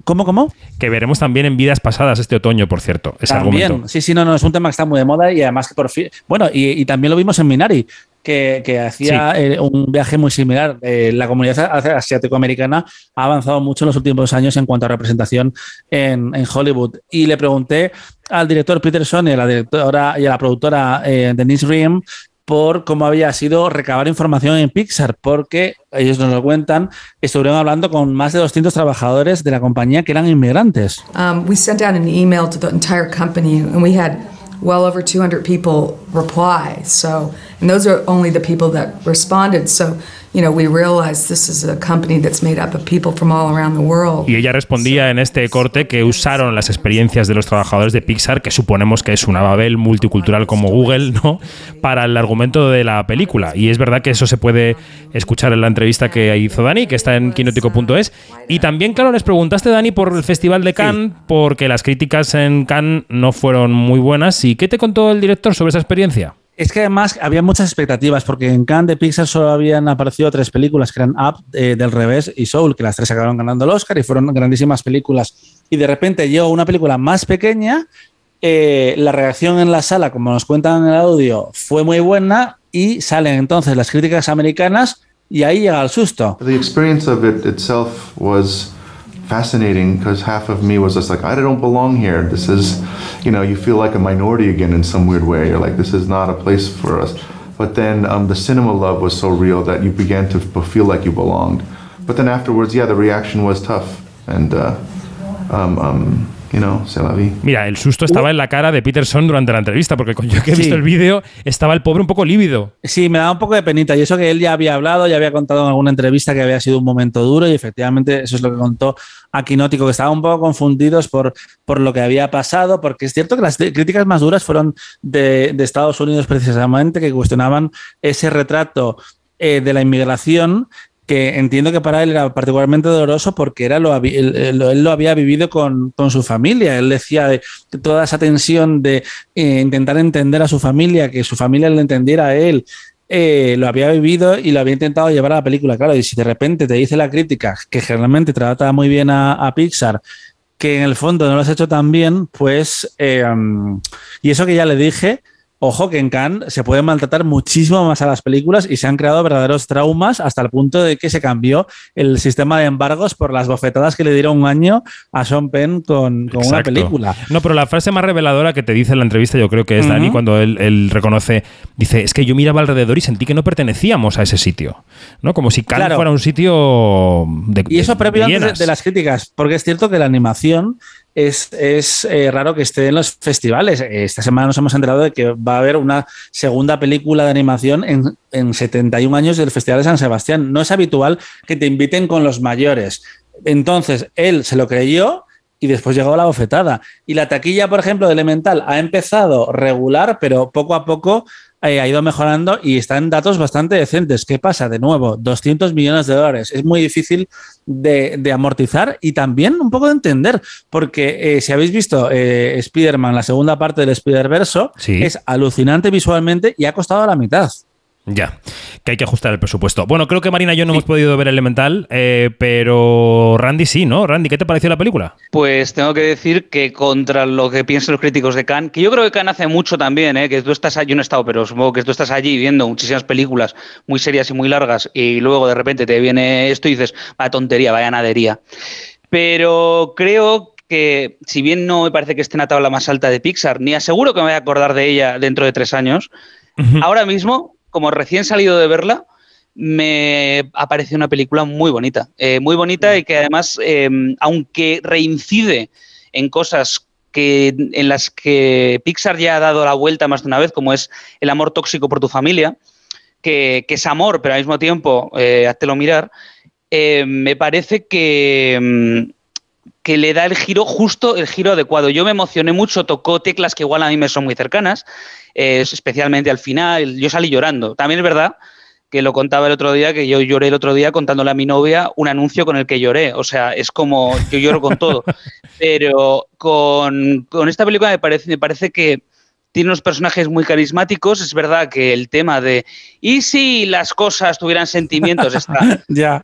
¿Cómo, cómo? Que veremos también en vidas pasadas este otoño, por cierto. Ese también, sí, sí, no, no, es un tema que está muy de moda y además que por fin. Bueno, y, también lo vimos en Minari, que, hacía eh, un viaje muy similar. Eh, la comunidad asiático-americana ha avanzado mucho en los últimos años en cuanto a representación en, Hollywood. Y le pregunté al director Peterson y a la directora y a la productora eh, Denise Riem por cómo había sido recabar información en Pixar, porque ellos nos lo cuentan, estuvieron hablando con más de 200 trabajadores de la compañía que eran inmigrantes. Um, we sent out an email to the entire company and we had well over 200 people reply. So, and those are only the people that responded. So, you know, we realize this is a company that's made up of people from all around the world. Y ella respondía en este corte que usaron las experiencias de los trabajadores de Pixar, que suponemos que es una Babel multicultural como Google, ¿no? Para el argumento de la película. Y es verdad que eso se puede escuchar en la entrevista que hizo Dani, que está en quinótico.es. Y también, claro, les preguntaste, Dani, por el Festival de Cannes, porque las críticas en Cannes no fueron muy buenas. ¿Y qué te contó el director sobre esa experiencia? Es que además había muchas expectativas, porque en Cannes de Pixar solo habían aparecido tres películas, que eran Up, eh, Del Revés y Soul, que las tres acabaron ganando el Oscar y fueron grandísimas películas. Y de repente llegó una película más pequeña, eh, la reacción en la sala, como nos cuentan en el audio, fue muy buena y salen entonces las críticas americanas y ahí llega el susto. The experience of it itself was fascinating because half of me was just like, I don't belong here. This is, you know, you feel like a minority again in some weird way. You're like, this is not a place for us. But then um, the cinema love was so real that you began to feel like you belonged. But then afterwards, yeah, the reaction was tough. And uh, um, um, Mira, el susto estaba en la cara de Peterson durante la entrevista, porque yo que he visto el vídeo, estaba el pobre un poco lívido. Sí, me da un poco de penita. Y eso que él ya había hablado, ya había contado en alguna entrevista que había sido un momento duro, y efectivamente eso es lo que contó Aquinótico, que estaban un poco confundidos por, por lo que había pasado, porque es cierto que las críticas más duras fueron de, Estados Unidos precisamente, que cuestionaban ese retrato eh, de la inmigración que entiendo que para él era particularmente doloroso porque era lo, él, lo había vivido con, su familia. Él decía de, toda esa tensión de eh, intentar entender a su familia, que su familia le entendiera a él. Eh, lo había vivido y lo había intentado llevar a la película, claro, y si de repente te dice la crítica que generalmente trata muy bien a, Pixar, que en el fondo no lo has hecho tan bien, pues, eh, y eso que ya le dije, Ojo que en Cannes se puede maltratar muchísimo más a las películas y se han creado verdaderos traumas hasta el punto de que se cambió el sistema de embargos por las bofetadas que le dieron un año a Sean Penn con, una película. No, pero la frase más reveladora que te dice en la entrevista yo creo que es Dani cuando él, reconoce, dice, es que yo miraba alrededor y sentí que no pertenecíamos a ese sitio, ¿no? Como si Cannes fuera un sitio de... Y eso previo antes de las críticas, porque es cierto que la animación es, eh, raro que esté en los festivales. Esta semana nos hemos enterado de que va a haber una segunda película de animación en, en 71 años del Festival de San Sebastián. No es habitual que te inviten con los mayores. Entonces, él se lo creyó y después llegó la bofetada. Y la taquilla, por ejemplo, de Elemental ha empezado regular, pero poco a poco eh, ha ido mejorando y están datos bastante decentes. ¿Qué pasa? De nuevo, 200 millones de dólares. Es muy difícil de, amortizar y también un poco de entender, porque eh, si habéis visto eh, Spider-Man, la segunda parte del Spider-Verso, es alucinante visualmente y ha costado la mitad. Ya, que hay que ajustar el presupuesto. Bueno, creo que Marina y yo no hemos podido ver Elemental, eh, pero Randy sí, ¿no? Randy, ¿qué te pareció la película? Pues tengo que decir que contra lo que piensan los críticos de Cannes, que yo creo que Cannes hace mucho también, ¿eh? que tú estás allí, yo no he estado, pero supongo que tú estás allí viendo muchísimas películas muy serias y muy largas y luego de repente te viene esto y dices, vaya tontería, vaya nadería. Pero creo que, si bien no me parece que esté en la tabla más alta de Pixar, ni aseguro que me voy a acordar de ella dentro de tres años, ahora mismo, como recién salido de verla, me ha parecido una película muy bonita. Eh, muy bonita y que además, eh, aunque reincide en cosas que, en las que Pixar ya ha dado la vuelta más de una vez, como es el amor tóxico por tu familia, que, es amor, pero al mismo tiempo, eh, háztelo mirar, eh, me parece que, mm, que le da el giro justo, el giro adecuado. Yo me emocioné mucho, tocó teclas que igual a mí me son muy cercanas, eh, especialmente al final, yo salí llorando. También es verdad que lo contaba el otro día, que yo lloré el otro día contándole a mi novia un anuncio con el que lloré. O sea, es como, yo lloro con todo. Pero con, con esta película me parece, me parece que tiene unos personajes muy carismáticos. Es verdad que el tema de, ¿y si las cosas tuvieran sentimientos? Está Ya.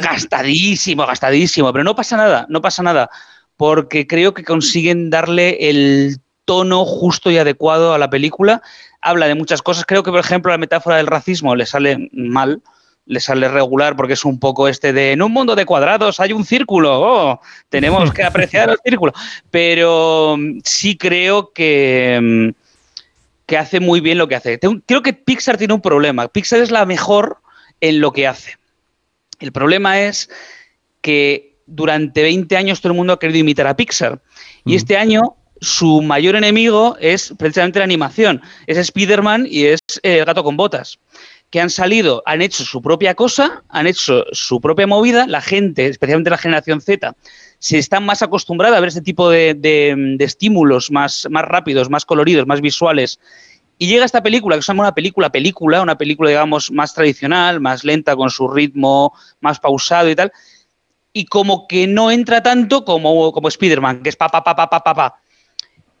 Gastadísimo, gastadísimo, pero no pasa nada, no pasa nada, porque creo que consiguen darle el tono justo y adecuado a la película. Habla de muchas cosas, creo que por ejemplo la metáfora del racismo le sale mal, le sale regular porque es un poco este de en un mundo de cuadrados hay un círculo, oh, tenemos que apreciar el círculo, pero mm, sí creo que, mm, que hace muy bien lo que hace. Creo que Pixar tiene un problema, Pixar es la mejor en lo que hace. El problema es que durante 20 años todo el mundo ha querido imitar a Pixar. Y este año su mayor enemigo es precisamente la animación. Es Spider-Man y es eh, el gato con botas. Que han salido, han hecho su propia cosa, han hecho su propia movida. La gente, especialmente la generación Z, se está más acostumbrada a ver este tipo de, de- de estímulos más, más rápidos, más coloridos, más visuales. Y llega esta película, que se llama una película, película, una película, digamos, más tradicional, más lenta, con su ritmo más pausado y tal. Y como que no entra tanto como, como Spider-Man, que es pa, pa, pa, pa, pa, pa, pa.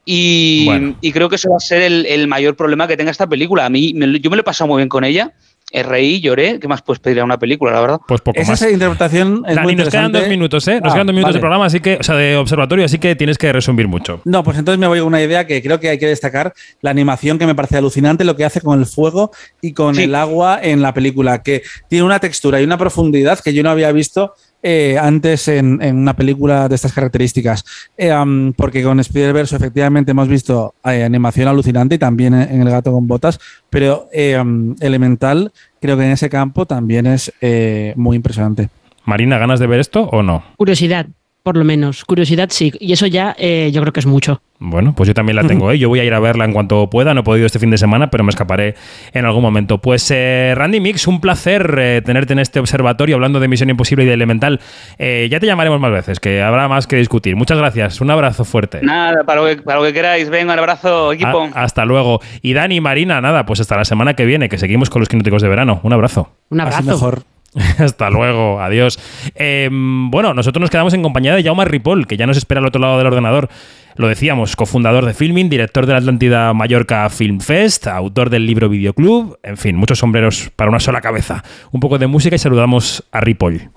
Y, Bueno. y creo que eso va a ser el, el mayor problema que tenga esta película. A mí, me yo me lo he pasado muy bien con ella. Reí, lloré. ¿Qué más puedes pedir a una película, la verdad? Pues poco Esa más. interpretación es Dani, muy nos quedan dos minutos, ¿eh? Nos Ah, quedan dos minutos vale. de programa, así que, o sea, de observatorio, así que tienes que resumir mucho. No, pues entonces me voy a una idea que creo que hay que destacar, la animación que me parece alucinante, lo que hace con el fuego y con Sí. el agua en la película, que tiene una textura y una profundidad que yo no había visto eh, antes en, en una película de estas características. Eh, porque con Spider-Verse efectivamente hemos visto eh, animación alucinante y también en, en El gato con botas, pero eh, Elemental creo que en ese campo también es eh, muy impresionante. Marina, ¿ganas de ver esto o no? Curiosidad, por lo menos. Curiosidad sí. Y eso ya eh, yo creo que es mucho. Bueno, pues yo también la tengo, ¿eh? Yo voy a ir a verla en cuanto pueda. No he podido este fin de semana, pero me escaparé en algún momento. Pues eh, Randy Mix, un placer eh, tenerte en este observatorio hablando de Misión Imposible y de Elemental. Eh, ya te llamaremos más veces, que habrá más que discutir. Muchas gracias. Un abrazo fuerte. Nada, para lo que, para lo que queráis. Venga, un abrazo, equipo. Hasta luego. Y Dani, Marina, nada, pues hasta la semana que viene, que seguimos con los quinóticos de verano. Un abrazo. Un Así abrazo. mejor. Hasta luego, adiós. Eh, bueno, nosotros nos quedamos en compañía de Jaume Ripoll, que ya nos espera al otro lado del ordenador. Lo decíamos, cofundador de Filming, director de la Atlántida Mallorca Film Fest, autor del libro Videoclub, en fin, muchos sombreros para una sola cabeza. Un poco de música y saludamos a Ripoll.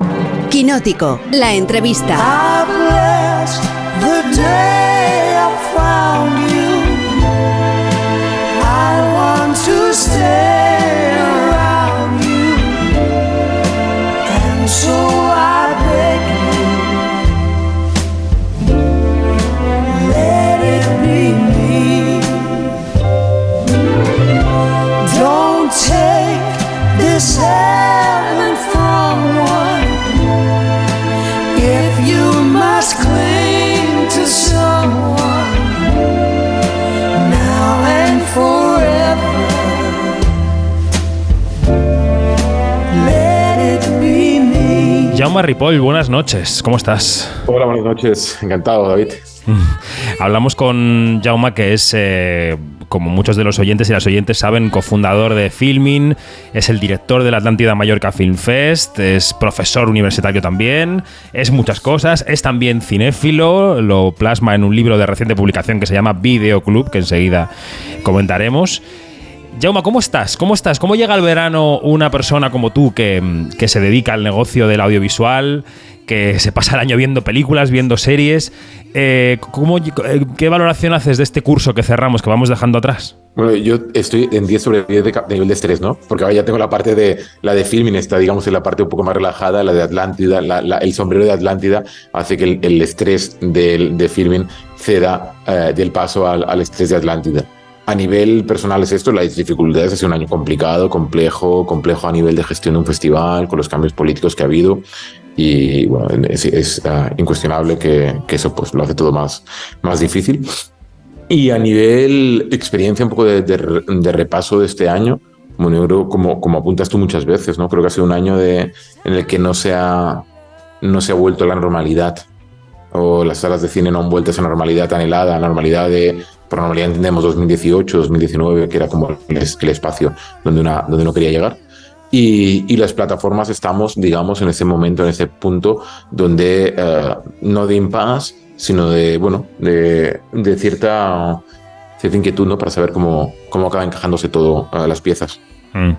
Quinótico, la entrevista. I want to stay this heaven from one. If you must cling to someone now and forever, let it be me. Jaume Ripoll, buenas noches, ¿cómo estás? Hola, buenas noches. Encantado, David. Hablamos con Jaume, que es, eh, como muchos de los oyentes y las oyentes saben, cofundador de Filming, es el director de la Atlántida Mallorca Film Fest, es profesor universitario también, es muchas cosas, es también cinéfilo, lo plasma en un libro de reciente publicación que se llama Videoclub, que enseguida comentaremos. Jaume, ¿cómo estás? ¿Cómo estás? ¿Cómo llega al verano una persona como tú que, que se dedica al negocio del audiovisual, que se pasa el año viendo películas, viendo series? Eh, ¿cómo- eh, ¿Qué valoración haces de este curso que cerramos, que vamos dejando atrás? Bueno, yo estoy en 10 sobre 10 de, de, nivel de estrés, ¿no? Porque ahora ya tengo la parte de la de filming, está, digamos, en la parte un poco más relajada, la de Atlántida, la, la, el sombrero de Atlántida hace que el, el estrés del, de filming ceda eh, del paso al, al, estrés de Atlántida. A nivel personal es esto, las dificultades, ha sido un año complicado, complejo, complejo a nivel de gestión de un festival, con los cambios políticos que ha habido. Y bueno, es, es uh, incuestionable que, que, eso pues, lo hace todo más, más difícil. Y a nivel experiencia, un poco de, de, de repaso de este año, como, como apuntas tú muchas veces, ¿no? Creo que ha sido un año de, en el que no se, ha, no se ha vuelto a la normalidad, o las salas de cine no han vuelto a esa normalidad anhelada, normalidad de, por normalidad entendemos 2018, 2019, que era como el, el espacio donde, una, donde uno quería llegar. Y, las plataformas estamos, digamos, en ese momento, en ese punto donde uh, no de impasse, sino de, bueno, de, de cierta, cierta inquietud, ¿no? Para saber cómo, cómo acaba encajándose todo uh, las piezas. Mm.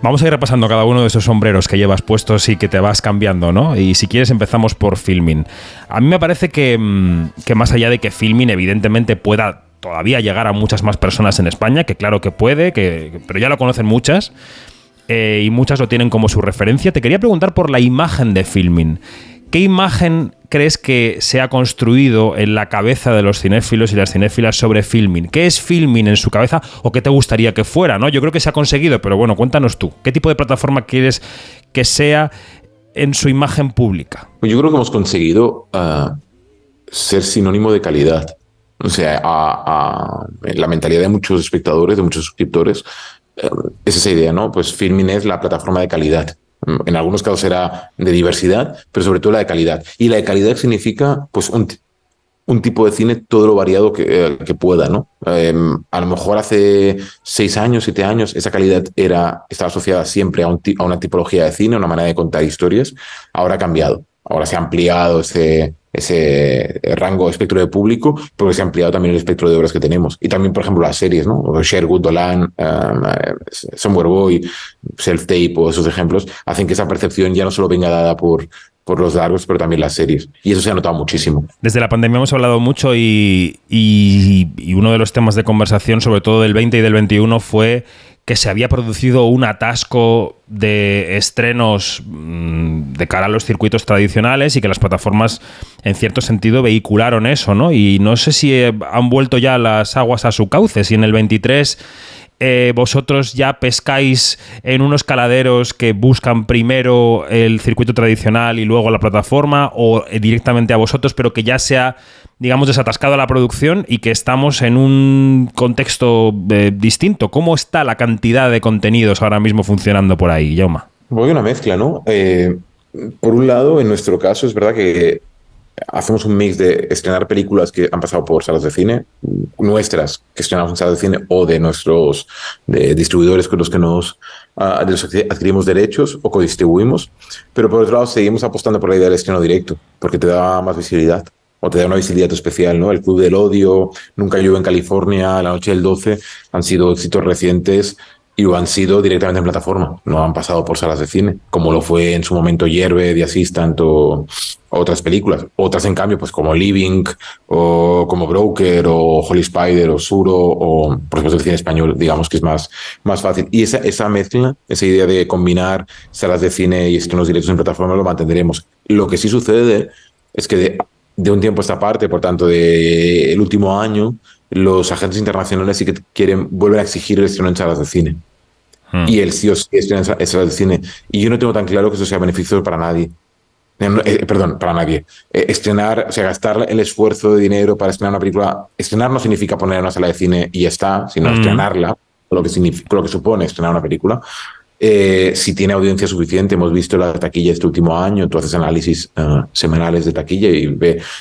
Vamos a ir repasando cada uno de esos sombreros que llevas puestos y que te vas cambiando, ¿no? Y si quieres empezamos por filming. A mí me parece que, mm, que más allá de que filming evidentemente pueda todavía llegar a muchas más personas en España, que claro que puede, que, pero ya lo conocen muchas, eh, y muchas lo tienen como su referencia. Te quería preguntar por la imagen de filming. ¿Qué imagen crees que se ha construido en la cabeza de los cinéfilos y las cinéfilas sobre filming? ¿Qué es filming en su cabeza o qué te gustaría que fuera? ¿no? Yo creo que se ha conseguido, pero bueno, cuéntanos tú. ¿Qué tipo de plataforma quieres que sea en su imagen pública? Pues yo creo que hemos conseguido uh, ser sinónimo de calidad. O sea, a, a, la mentalidad de muchos espectadores, de muchos suscriptores, es esa idea, ¿no? Pues Filmin es la plataforma de calidad. En algunos casos será de diversidad, pero sobre todo la de calidad. Y la de calidad significa, pues, un, un tipo de cine todo lo variado que, eh, que pueda, ¿no? Eh, a lo mejor hace seis años, siete años, esa calidad era, estaba asociada siempre a, un, a una tipología de cine, una manera de contar historias. Ahora ha cambiado. Ahora se ha ampliado ese, ese rango de espectro de público, porque se ha ampliado también el espectro de obras que tenemos. Y también, por ejemplo, las series, ¿no? Sherwood, Dolan, um, Somewhere Boy, Self Tape o esos ejemplos, hacen que esa percepción ya no solo venga dada por, por los largos, pero también las series. Y eso se ha notado muchísimo. Desde la pandemia hemos hablado mucho y, y uno de los temas de conversación, sobre todo del 20 y del 21, fue que se había producido un atasco de estrenos mmm, de cara a los circuitos tradicionales y que las plataformas en cierto sentido vehicularon eso, ¿no? Y no sé si eh, han vuelto ya las aguas a su cauce, si en el 23 eh, vosotros ya pescáis en unos caladeros que buscan primero el circuito tradicional y luego la plataforma o eh, directamente a vosotros, pero que ya sea digamos, desatascado la producción y que estamos en un contexto eh, distinto. ¿Cómo está la cantidad de contenidos ahora mismo funcionando por ahí, Yauma? Voy una mezcla, ¿no? Eh, por un lado, en nuestro caso, es verdad que hacemos un mix de estrenar películas que han pasado por salas de cine, nuestras que estrenamos en salas de cine o de nuestros distribuidores con los que nos que adquirimos derechos o codistribuimos, pero por otro lado seguimos apostando por la idea del estreno directo, porque te da más visibilidad o te da una visibilidad especial, ¿no? El Club del Odio, Nunca llueve en California, La Noche del 12, han sido éxitos recientes y lo han sido directamente en plataforma, no han pasado por salas de cine, como lo fue en su momento Hierve, The Assistant o otras películas. Otras, en cambio, pues como Living o como Broker o Holy Spider o Suro o, por supuesto, el cine español, digamos que es más, más fácil. Y esa, esa mezcla, esa idea de combinar salas de cine y estrenos directos en plataforma lo mantendremos. Lo que sí sucede es que de, de un tiempo a esta parte, por tanto, del de último año, los agentes internacionales sí que quieren, vuelven a exigir el estreno en salas de cine. Hmm. Y el sí o sí estreno en salas de cine. Y yo no tengo tan claro que eso sea beneficioso para nadie. Eh, perdón, para nadie. Eh, estrenar, o sea, gastar el esfuerzo de dinero para estrenar una película. Estrenar no significa poner en una sala de cine y ya está, sino hmm. estrenarla, lo que, significa, lo que supone estrenar una película. Eh, si tiene audiencia suficiente, hemos visto la taquilla este último año, tú haces análisis uh, semanales de taquilla y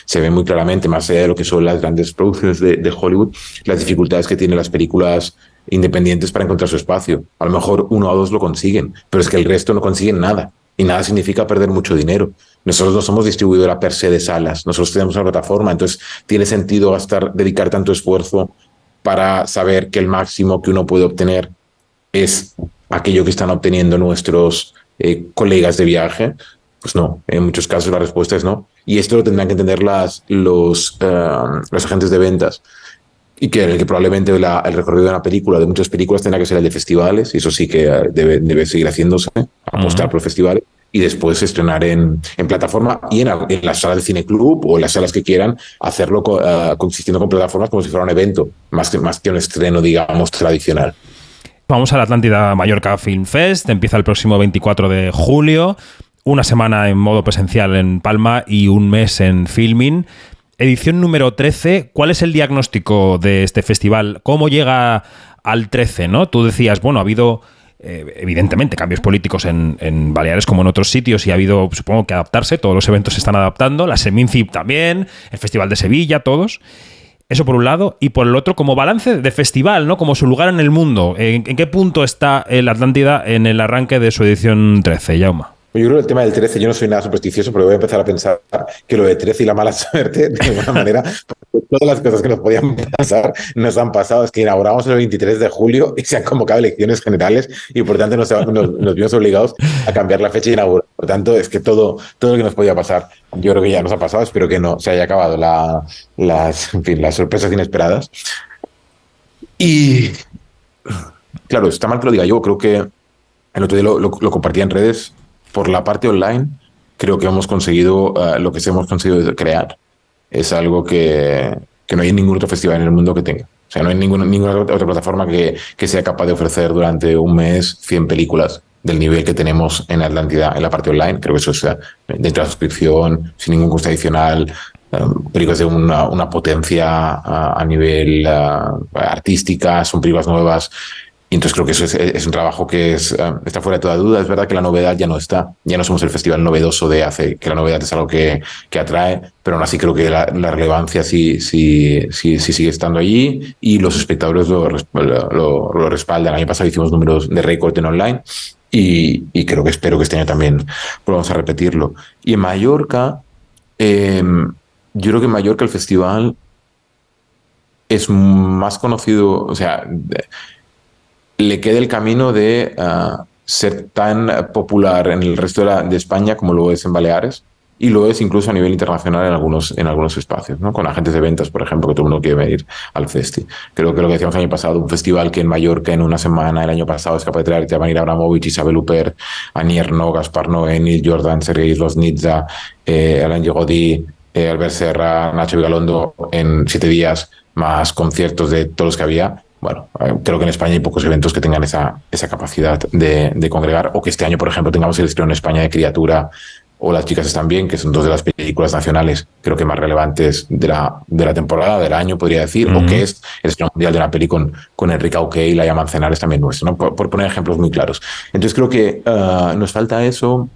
se ve muy claramente, más allá de lo que son las grandes producciones de, de, Hollywood, las dificultades que tienen las películas independientes para encontrar su espacio. A lo mejor uno o dos lo consiguen, pero es que el resto no consiguen nada. Y nada significa perder mucho dinero. Nosotros no somos distribuidora per se de salas, nosotros tenemos una plataforma, entonces tiene sentido gastar, dedicar tanto esfuerzo para saber que el máximo que uno puede obtener es aquello que están obteniendo nuestros eh, colegas de viaje? Pues no, en muchos casos la respuesta es no. Y esto lo tendrán que entender las, los, uh, los agentes de ventas. y que, que probablemente la- el recorrido de una película, de muchas películas, tendrá que ser el de festivales, y eso sí que eh, debe, debe seguir haciéndose, apostar por festivales, y después estrenar en, en plataforma y en, en las salas de cine club o en las salas que quieran, hacerlo co- consistiendo con plataformas como si fuera un evento, más que, más que un estreno, digamos, tradicional. Vamos a la Atlántida Mallorca Film Fest, empieza el próximo 24 de julio, una semana en modo presencial en Palma y un mes en filming. Edición número 13, ¿cuál es el diagnóstico de este festival? ¿Cómo llega al 13? ¿no? Tú decías, bueno, ha habido eh, evidentemente cambios políticos en, en Baleares como en otros sitios y ha habido, supongo que adaptarse, todos los eventos se están adaptando, la Seminci también, el Festival de Sevilla, todos. Eso por un lado. Y por el otro, como balance de festival, ¿no? Como su lugar en el mundo. ¿En, en qué punto está el Atlántida en el arranque de su edición 13, Jauma? Yo creo que el tema del 13, yo no soy nada supersticioso, pero voy a empezar a pensar que lo de 13 y la mala suerte, de alguna manera, todas las cosas que nos podían pasar nos han pasado. Es que inauguramos el 23 de julio y se han convocado elecciones generales y por tanto nos, nos, nos vimos obligados a cambiar la fecha de inauguración. Por tanto, es que todo, todo lo que nos podía pasar, yo creo que ya nos ha pasado. Espero que no se haya acabado la, las, las sorpresas inesperadas. Y claro, está mal que lo diga yo. Creo que el otro día lo, lo, lo compartí en redes. Por la parte online, creo que hemos conseguido uh, lo que hemos conseguido crear. Es algo que, que, no hay ningún otro festival en el mundo que tenga. O sea, no hay ninguna, ninguna otra plataforma que, que sea capaz de ofrecer durante un mes 100 películas del nivel que tenemos en Atlántida en la parte online. Creo que eso es uh, dentro de la suscripción, sin ningún coste adicional, um, películas de una, una potencia uh, a nivel artística, son películas nuevas. Y entonces creo que eso es, un trabajo que es, uh, está fuera de toda duda. Es verdad que la novedad ya no está. Ya no somos el festival novedoso de hace, que la novedad es algo que, que atrae, pero aún así creo que la, la relevancia sí, sí, sí, sí, sigue estando allí y los espectadores lo, lo, lo respaldan. El año pasado hicimos números de récord en online y, y, creo que espero que este año también volvamos a repetirlo. Y en Mallorca, eh, yo creo que en Mallorca el festival es más conocido, o sea, le queda el camino de uh, ser tan popular en el resto de, España como lo es en Baleares y lo es incluso a nivel internacional en algunos, en algunos espacios, ¿no? con agentes de ventas, por ejemplo, que todo el mundo quiere venir al festi. Creo que lo que decíamos el año pasado, un festival que en Mallorca en una semana, el año pasado, es capaz de traerte a Vanir Abramovich, Isabel Huppert, Anier No, Gaspar Noé, Neil Jordan, Sergei Slosnitza, eh, Godí, eh, Albert Serra, Nacho Vigalondo en siete días, más conciertos de todos los que había bueno, creo que en España hay pocos eventos que tengan esa, esa capacidad de, de, congregar, o que este año, por ejemplo, tengamos el estreno en España de Criatura o Las chicas están bien, que son dos de las películas nacionales, creo que más relevantes de la, de la temporada, del año, podría decir, uh -huh. o que es el estreno mundial de una peli con, con Enrique Auque y Laia Manzanares también nuestro, ¿no? por, por, poner ejemplos muy claros. Entonces creo que uh, nos falta eso,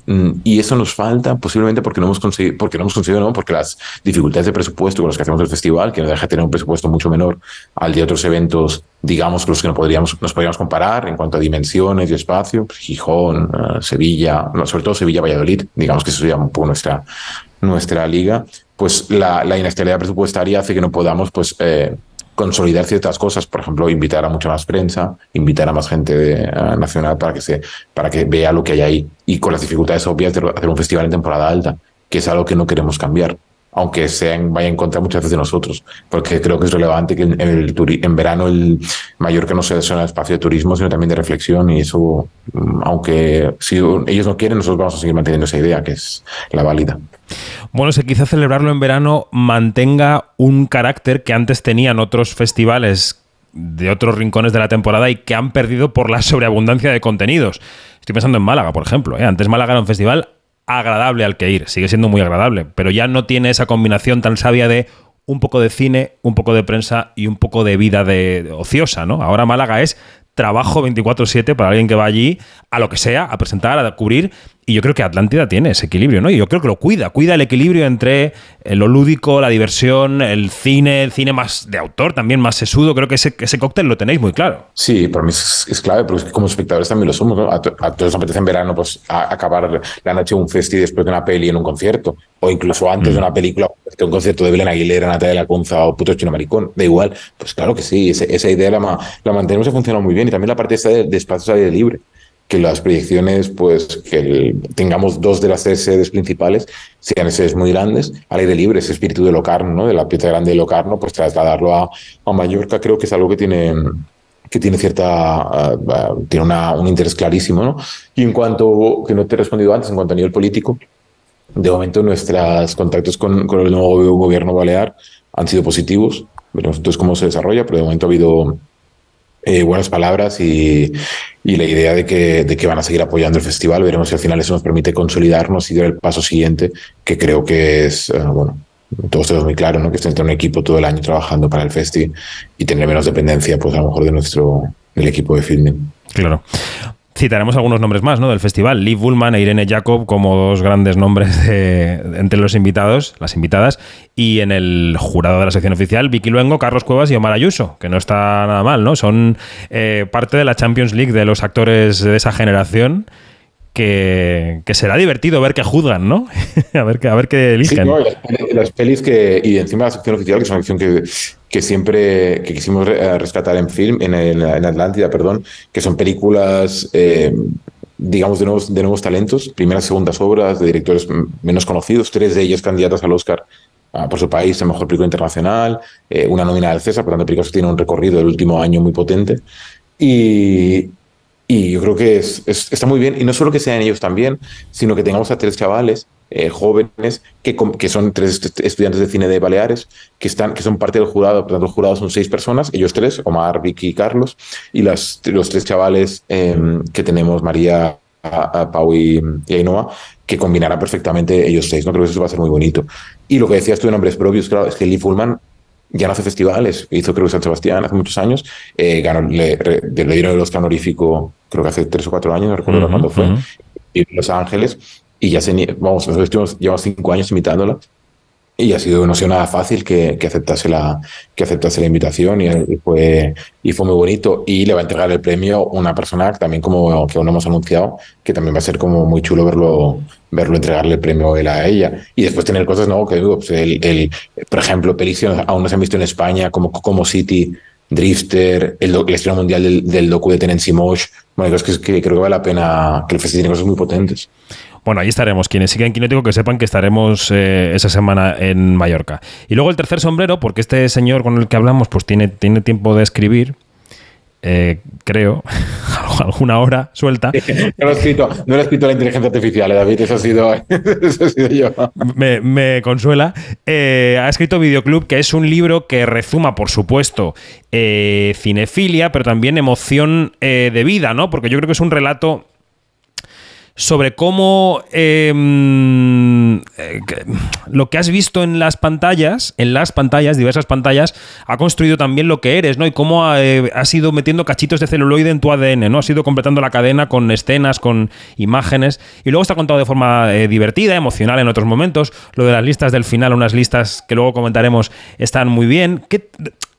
y eso nos falta posiblemente porque no hemos conseguido, porque no hemos conseguido, ¿no? porque las dificultades de presupuesto con los que hacemos el festival, que nos deja tener un presupuesto mucho menor al de otros eventos digamos, los que no podríamos, nos podríamos comparar en cuanto a dimensiones y espacio, pues Gijón, uh, Sevilla, no, sobre todo Sevilla-Valladolid, digamos que eso sería un poco nuestra, nuestra liga, pues la, la inestabilidad presupuestaria hace que no podamos pues, eh, consolidar ciertas cosas, por ejemplo, invitar a mucha más prensa, invitar a más gente nacional para que, se, para que vea lo que hay ahí, y con las dificultades obvias de hacer un festival en temporada alta, que es algo que no queremos cambiar aunque sean, vaya en contra muchas veces de nosotros, porque creo que es relevante que en, el verano el Mallorca no sea solo un espacio de turismo, sino también de reflexión, y eso, aunque si ellos no quieren, nosotros vamos a seguir manteniendo esa idea, que es la válida. Bueno, se quizá celebrarlo en verano mantenga un carácter que antes tenían otros festivales de otros rincones de la temporada y que han perdido por la sobreabundancia de contenidos. Estoy pensando en Málaga, por ejemplo. ¿eh? Antes Málaga era un festival agradable al que ir, sigue siendo muy agradable, pero ya no tiene esa combinación tan sabia de un poco de cine, un poco de prensa y un poco de vida de, ociosa, ¿no? Ahora Málaga es trabajo 24/7 para alguien que va allí a lo que sea, a presentar, a cubrir. Y yo creo que Atlántida tiene ese equilibrio, ¿no? Y yo creo que lo cuida, cuida el equilibrio entre lo lúdico, la diversión, el cine, el cine más de autor, también más sesudo. Creo que ese, ese cóctel lo tenéis muy claro. Sí, para mí es, es clave, porque como espectadores también lo somos. ¿no? A, to, a, todos nos apetece en verano pues, a, acabar la noche un festi después de una peli en un concierto, o incluso antes mm. de una película, de un concierto de Belén Aguilera, Natalia Lacunza o Puto Chino Maricón. Da igual. Pues claro que sí, ese, esa idea la, la mantenemos y funciona muy bien. Y también la parte esta de, de espacios aire libre que las proyecciones, pues que el- tengamos dos de las tres sedes principales sean sedes muy grandes, al aire libre, ese espíritu de Locarno, ¿no? de la pieza grande de Locarno, pues trasladarlo a, a Mallorca creo que es algo que tiene que tiene cierta ah, ah, tiene una- un interés clarísimo, ¿no? Y en cuanto que no te he respondido antes, en cuanto a nivel político, de momento nuestros contactos con, con el nuevo gobierno balear han sido positivos. Veremos entonces cómo se desarrolla, pero de momento ha habido eh, buenas palabras y, y la idea de que, de que van a seguir apoyando el festival. Veremos si al final eso nos permite consolidarnos y dar el paso siguiente, que creo que es, eh, bueno, todos tenemos muy claro, ¿no? Que en un equipo todo el año trabajando para el festi y tener menos dependencia, pues a lo mejor de nuestro, del equipo de filming. Claro. Citaremos algunos nombres más ¿no? del festival. Liv Bullman e Irene Jacob como dos grandes nombres de- entre los invitados, las invitadas, y en el jurado de la sección oficial, Vicky Luengo, Carlos Cuevas y Omar Ayuso, que no está nada mal, ¿no? Son eh, parte de la Champions League de los actores de esa generación. Que, que será divertido ver que juzgan, ¿no? a, ver, qué- a ver qué Sí, eligen. no, y las, las pelis que, y encima la sección oficial, que es una sección que, que siempre que quisimos eh, rescatar en film, en, el- en Atlántida, perdón, que son películas, eh, digamos, de nuevos, de nuevos talentos, primeras, segundas obras de directores menos conocidos, tres de ellas candidatas al Oscar ah, por su país, a mejor película internacional, eh, una nominada al César, por tanto, películas que tienen un recorrido del último año muy potente. Y, y yo creo que es, es- está muy bien, y no solo que sean ellos también, sino que tengamos a tres chavales eh, jóvenes que, que son tres est- estudiantes de cine de Baleares, que, están, que son parte del jurado, por tanto el jurado son seis personas, ellos tres, Omar, Vicky y Carlos, y las, los tres chavales eh, que tenemos, María, a- a Pau y, y que combinarán perfectamente ellos seis, ¿no? Creo que eso va a ser muy bonito. Y lo que decías tú de nombres propios, claro, es que Lee Fullman ya no hace festivales, hizo creo que San Sebastián hace muchos años, eh, ganó, le, le dieron el Oscar honorífico creo que hace tres o cuatro años, no recuerdo Ujú, cuándo fue, ujú. y en Los Ángeles, y ya se, vamos, nosotros llevamos cinco años imitándola, y ha sido no ha sido nada fácil que, que aceptase la que aceptase la invitación y, y fue y fue muy bonito y le va a entregar el premio una persona también como que aún no hemos anunciado que también va a ser como muy chulo verlo verlo entregarle el premio él a ella y después tener cosas no que digo pues el, el- por ejemplo películas aún no se han visto en España como como City Drifter, el, el estreno mundial del, del docu de Tenency Mosh. Bueno, creo que, que creo que vale la pena que el festival tiene cosas muy potentes. Bueno, ahí estaremos. Quienes sigan Quinótico, que sepan que estaremos eh, esa semana en Mallorca. Y luego el tercer sombrero, porque este señor con el que hablamos, pues tiene, tiene tiempo de escribir. eh, creo, alguna hora suelta. No lo he escrito, no lo he escrito la inteligencia artificial, eh, David, eso ha sido, eso ha sido yo. me, me consuela. Eh, ha escrito Videoclub, que es un libro que rezuma, por supuesto, cinefilia, pero también emoción de vida, ¿no? Porque yo creo que es un relato sobre cómo mm, eh, lo que has visto en las pantallas, en las pantallas, diversas pantallas, ha construido también lo que eres, ¿no? Y cómo eh, has ido metiendo cachitos de celuloide en tu ADN, ¿no? Has ido completando la cadena con escenas, con imágenes. Y luego está contado de forma eh, divertida, emocional en otros momentos. Lo de las listas del final, unas listas que luego comentaremos, están muy bien. ¿Qué-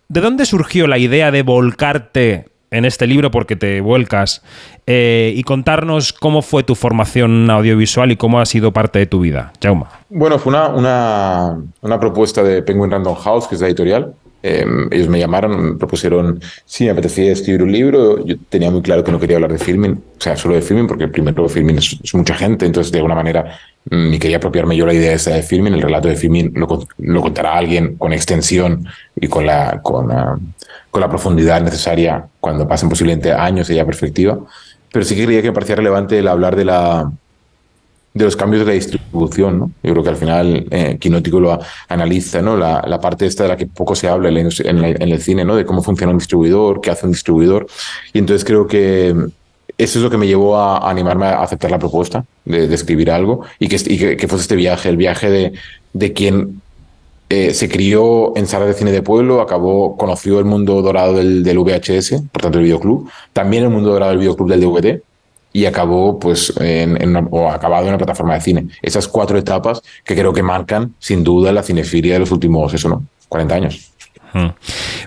¿De dónde surgió la idea de volcarte en este libro porque te vuelcas eh, y contarnos cómo fue tu formación audiovisual y cómo ha sido parte de tu vida. Jauma. Bueno, fue una, una, propuesta de Penguin Random House, que es la editorial. Eh, ellos me llamaron, me propusieron si me apetecía escribir un libro. Yo tenía muy claro que no quería hablar de filming, o sea, solo de filming, porque el primer de filming es, es mucha gente, entonces de alguna manera ni quería apropiarme yo la idea esa de filming. El relato de filming lo, lo contará alguien con extensión y con la, con la, con la profundidad necesaria cuando pasen posiblemente años de ya perspectiva. Pero sí que creía que me parecía relevante el hablar de la, de los cambios de la distribución, ¿no? Yo creo que al final eh, Quinótico lo analiza, ¿no? La, la parte esta de la que poco se habla en, en, la- en el cine, ¿no? De cómo funciona un distribuidor, qué hace un distribuidor. Y entonces creo que eso es lo que me llevó a, animarme a aceptar la propuesta de, escribir algo y que, que, fuese este viaje, el viaje de, de quien eh, se crió en salas de cine de pueblo, acabó, conoció el mundo dorado del, del VHS, por tanto el videoclub, también el mundo dorado del videoclub del DVD y acabó pues en, en una- o acabado en plataforma de cine. Esas cuatro etapas que creo que marcan sin duda la cinefilia de los últimos, eso no, 40 años.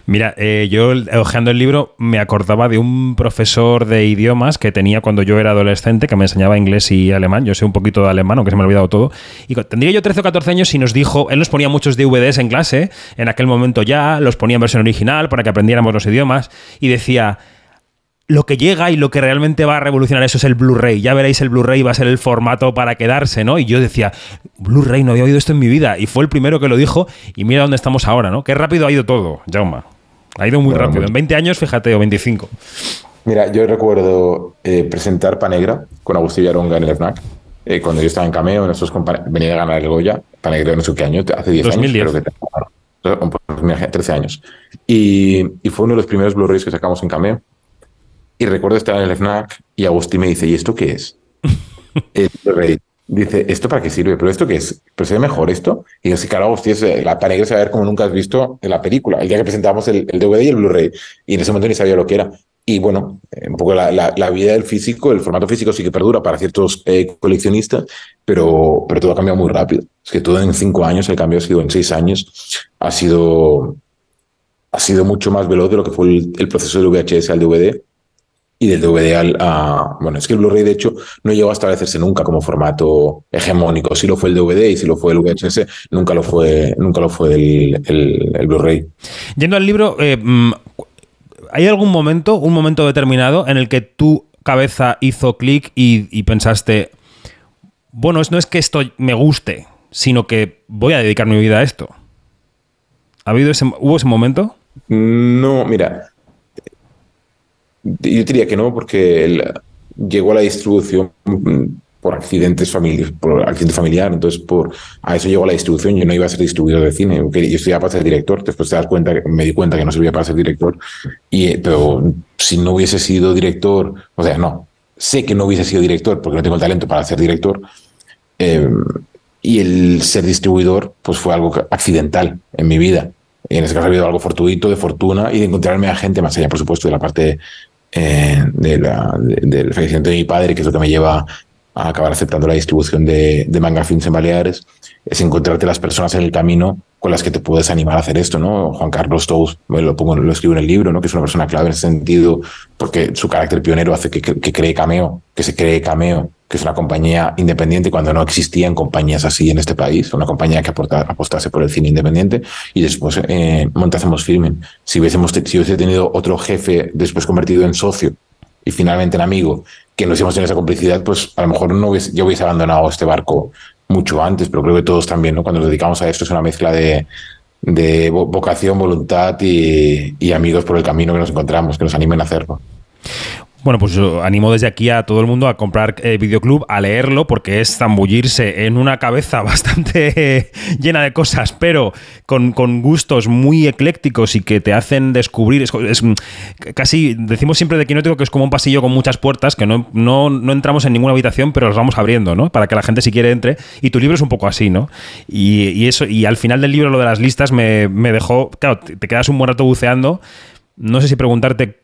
Mira, eh, yo hojeando el libro me acordaba de un profesor de idiomas que tenía cuando yo era adolescente que me enseñaba inglés y alemán. Yo sé un poquito de alemán, aunque se me ha olvidado todo. Y tendría yo 13 o 14 años y nos dijo, él nos ponía muchos DVDs en clase, en aquel momento ya, los ponía en versión original para que aprendiéramos los idiomas y decía, lo que llega y lo que realmente va a revolucionar eso es el Blu-ray. Ya veréis, el Blu-ray va a ser el formato para quedarse, ¿no? Y yo decía, Blu-ray, no había oído esto en mi vida. Y fue el primero que lo dijo. Y mira dónde estamos ahora, ¿no? Qué rápido ha ido todo, Jauma. Ha ido muy Bueno, rápido. muy- En 20 años, fíjate, o 25. Mira, yo recuerdo eh, presentar Panegra con Agustín Yaronga en el FNAC. eh, cuando yo estaba en Cameo, nuestros compa- venía a ganar el Goya. Panegra no sé qué año, hace 10 2010. años. Creo que tenía, pues, mira, 13 años. Y, y fue uno de los primeros Blu-rays que sacamos en Cameo. Y recuerdo estar en el FNAC y Agustín me dice, ¿y esto qué es? Dice, ¿esto para qué sirve? ¿Pero esto qué es? ¿Pero se ve mejor esto? Y yo, sí, claro, Agustín, es, eh, la Panegra se va a ver como nunca has visto en la película. El día que presentamos el, el DVD y el Blu-ray. Y en ese momento ni sabía lo que era. Y bueno, eh, un poco la, la- la vida del físico, el formato físico sí que perdura para ciertos eh, coleccionistas, pero, pero todo ha cambiado muy rápido. Es que todo en cinco años, el cambio ha sido en seis años, ha sido, ha sido mucho más veloz de lo que fue el, el proceso del VHS al DVD y del DVD al... a- bueno, es que el Blu-ray de hecho no llegó a establecerse nunca como formato hegemónico. Sí lo fue el DVD y sí lo fue el VHS, nunca lo fue, nunca lo fue el, el- el Blu-ray. Yendo al libro, eh, mm, ¿hay algún momento, un momento determinado, en el que tu cabeza hizo clic y, y pensaste, bueno, no es que esto me guste, sino que voy a dedicar mi vida a esto? ¿Ha habido ese, ¿Hubo ese momento? No, mira, yo diría que no, porque el- llegó a la distribución por accidentes familiares, por accidente familiar, entonces por a eso llegó a la distribución. Yo no iba a ser distribuidor de cine, yo estudiaba para ser director. Después te das cuenta, que- me di cuenta que no servía para ser director. Y, eh, pero si no hubiese sido director, o sea, no, sé que no hubiese sido director porque no tengo el talento para ser director. eh, y el ser distribuidor, pues fue algo accidental en mi vida. En ese caso ha habido algo fortuito, de fortuna y de encontrarme a gente más allá, por supuesto, de la parte eh, de de- del fallecimiento de mi padre, que es lo que me lleva a acabar aceptando la distribución de, de manga films en Baleares, es encontrarte las personas en el camino con las que te puedes animar a hacer esto, ¿no? Juan Carlos Tous, me lo pongo, lo escribo en el libro, ¿no? Que es una persona clave en ese sentido, porque su carácter pionero hace que, que, que cree Cameo, que se cree Cameo, que es una compañía independiente cuando no existían compañías así en este país, una compañía que aporta, apostase por el cine independiente y después eh, montásemos Filming. Si hubiésemos si hubiese tenido otro jefe después convertido en socio y finalmente en amigo, que no hubiésemos tenido esa complicidad, pues a lo mejor no hubiese, yo hubiese abandonado este barco mucho antes, pero creo que todos también, ¿no? Cuando nos dedicamos a esto es una mezcla de, de vo- vocación, voluntad y, y amigos por el camino que nos encontramos, que nos animen a hacerlo. Bueno, pues animo desde aquí a todo el mundo a comprar eh, Videoclub, a leerlo, porque es zambullirse en una cabeza bastante eh, llena de cosas, pero con, con gustos muy eclécticos y que te hacen descubrir. Es, mm, casi, decimos siempre de Quinótico que es como un pasillo con muchas puertas, que no, no, no entramos en ninguna habitación, pero los vamos abriendo, ¿no? Para que la gente, si quiere, entre. Y tu libro es un poco así, ¿no? Y, y eso, y al final del libro, lo de las listas me, me dejó. Claro, te quedas un buen rato buceando. No sé si preguntarte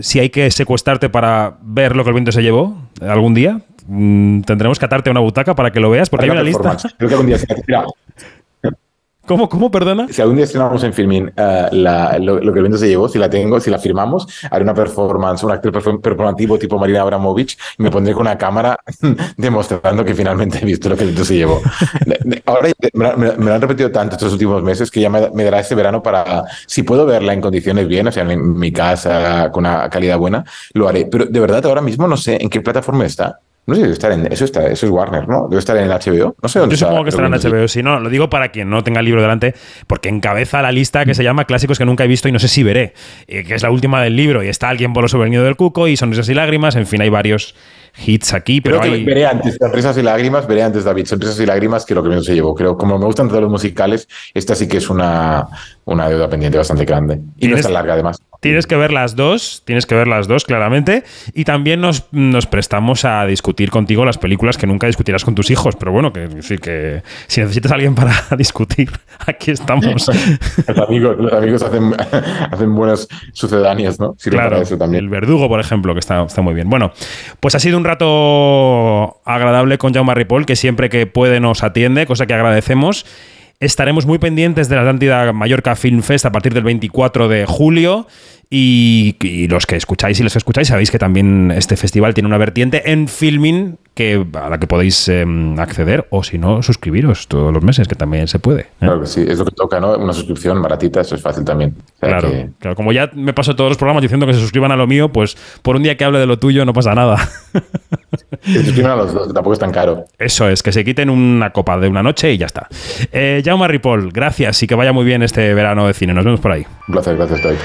si hay que secuestrarte para ver lo que el viento se llevó algún día. mm, Tendremos que atarte a una butaca para que lo veas, porque hay una lista. Creo que algún día mira, ¿Cómo, cómo, perdona? Si algún día estrenamos en Filmin eh, la- lo, lo que el viento se llevó, si la tengo, si la firmamos, haré una performance, un actor perform- performativo tipo Marina Abramovich y me pondré con una cámara demostrando que finalmente he visto lo que el viento se llevó. Ahora me, me lo han repetido tanto estos últimos meses que ya me, me dará este verano para, si puedo verla en condiciones bien, o sea, en mi casa con una calidad buena, lo haré. Pero de verdad ahora mismo no sé en qué plataforma está. No sé, debe estar en, eso está, eso es Warner, ¿no? Debe estar en HBO. No sé dónde Yo está. supongo que estará en HBO. Si no, lo digo para quien no tenga el libro delante, porque encabeza la lista que se llama Clásicos que nunca he visto y no sé si veré, eh, que es la última del libro. Y está Alguien por los souvenirs del cuco y Sonrisas y lágrimas. En fin, hay varios hits aquí, pero Creo que hay. veré antes Sonrisas y Lágrimas, veré antes David, Sonrisas y Lágrimas que lo que menos se llevó. Creo, como me gustan todos los musicales, esta sí que es una, una deuda pendiente bastante grande. Y no ¿Tienes- es tan larga además. Tienes que ver las dos, tienes que ver las dos claramente. Y también nos, nos prestamos a discutir contigo las películas que nunca discutirás con tus hijos. Pero bueno, que, es decir, que si necesitas a alguien para discutir, aquí estamos. Los amigos, los amigos hacen, hacen buenas sucedáneas, ¿no? Sirven Claro, para eso también. el verdugo, por ejemplo, que está, está muy bien. Bueno, pues ha sido un rato agradable con Jaume Ripoll, que siempre que puede nos atiende, cosa que agradecemos. Estaremos muy pendientes de la Atlántida Mallorca Film Fest a partir del 24 de julio. Y, y los que escucháis y los que escucháis sabéis que también este festival tiene una vertiente en filming que, a la que podéis em, acceder o si no, suscribiros todos los meses, que también se puede. ¿eh? Claro que sí, es lo que toca, ¿no? Una suscripción baratita, eso es fácil también. O sea Claro, que- claro, como ya me paso todos los programas diciendo que se suscriban a lo mío, pues por un día que hable de lo tuyo no pasa nada. que se suscriban a los dos, que tampoco es tan caro. Eso es, que se quiten una copa de una noche y ya está. Eh, Jaume Ripoll, gracias y que vaya muy bien este verano de cine. Nos vemos por ahí. Un placer, gracias, David.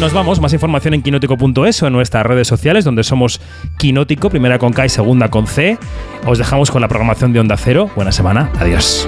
Nos vamos, más información en quinótico.es o en nuestras redes sociales, donde somos Quinótico, primera con K y segunda con C. Os dejamos con la programación de Onda Cero. Buena semana, adiós.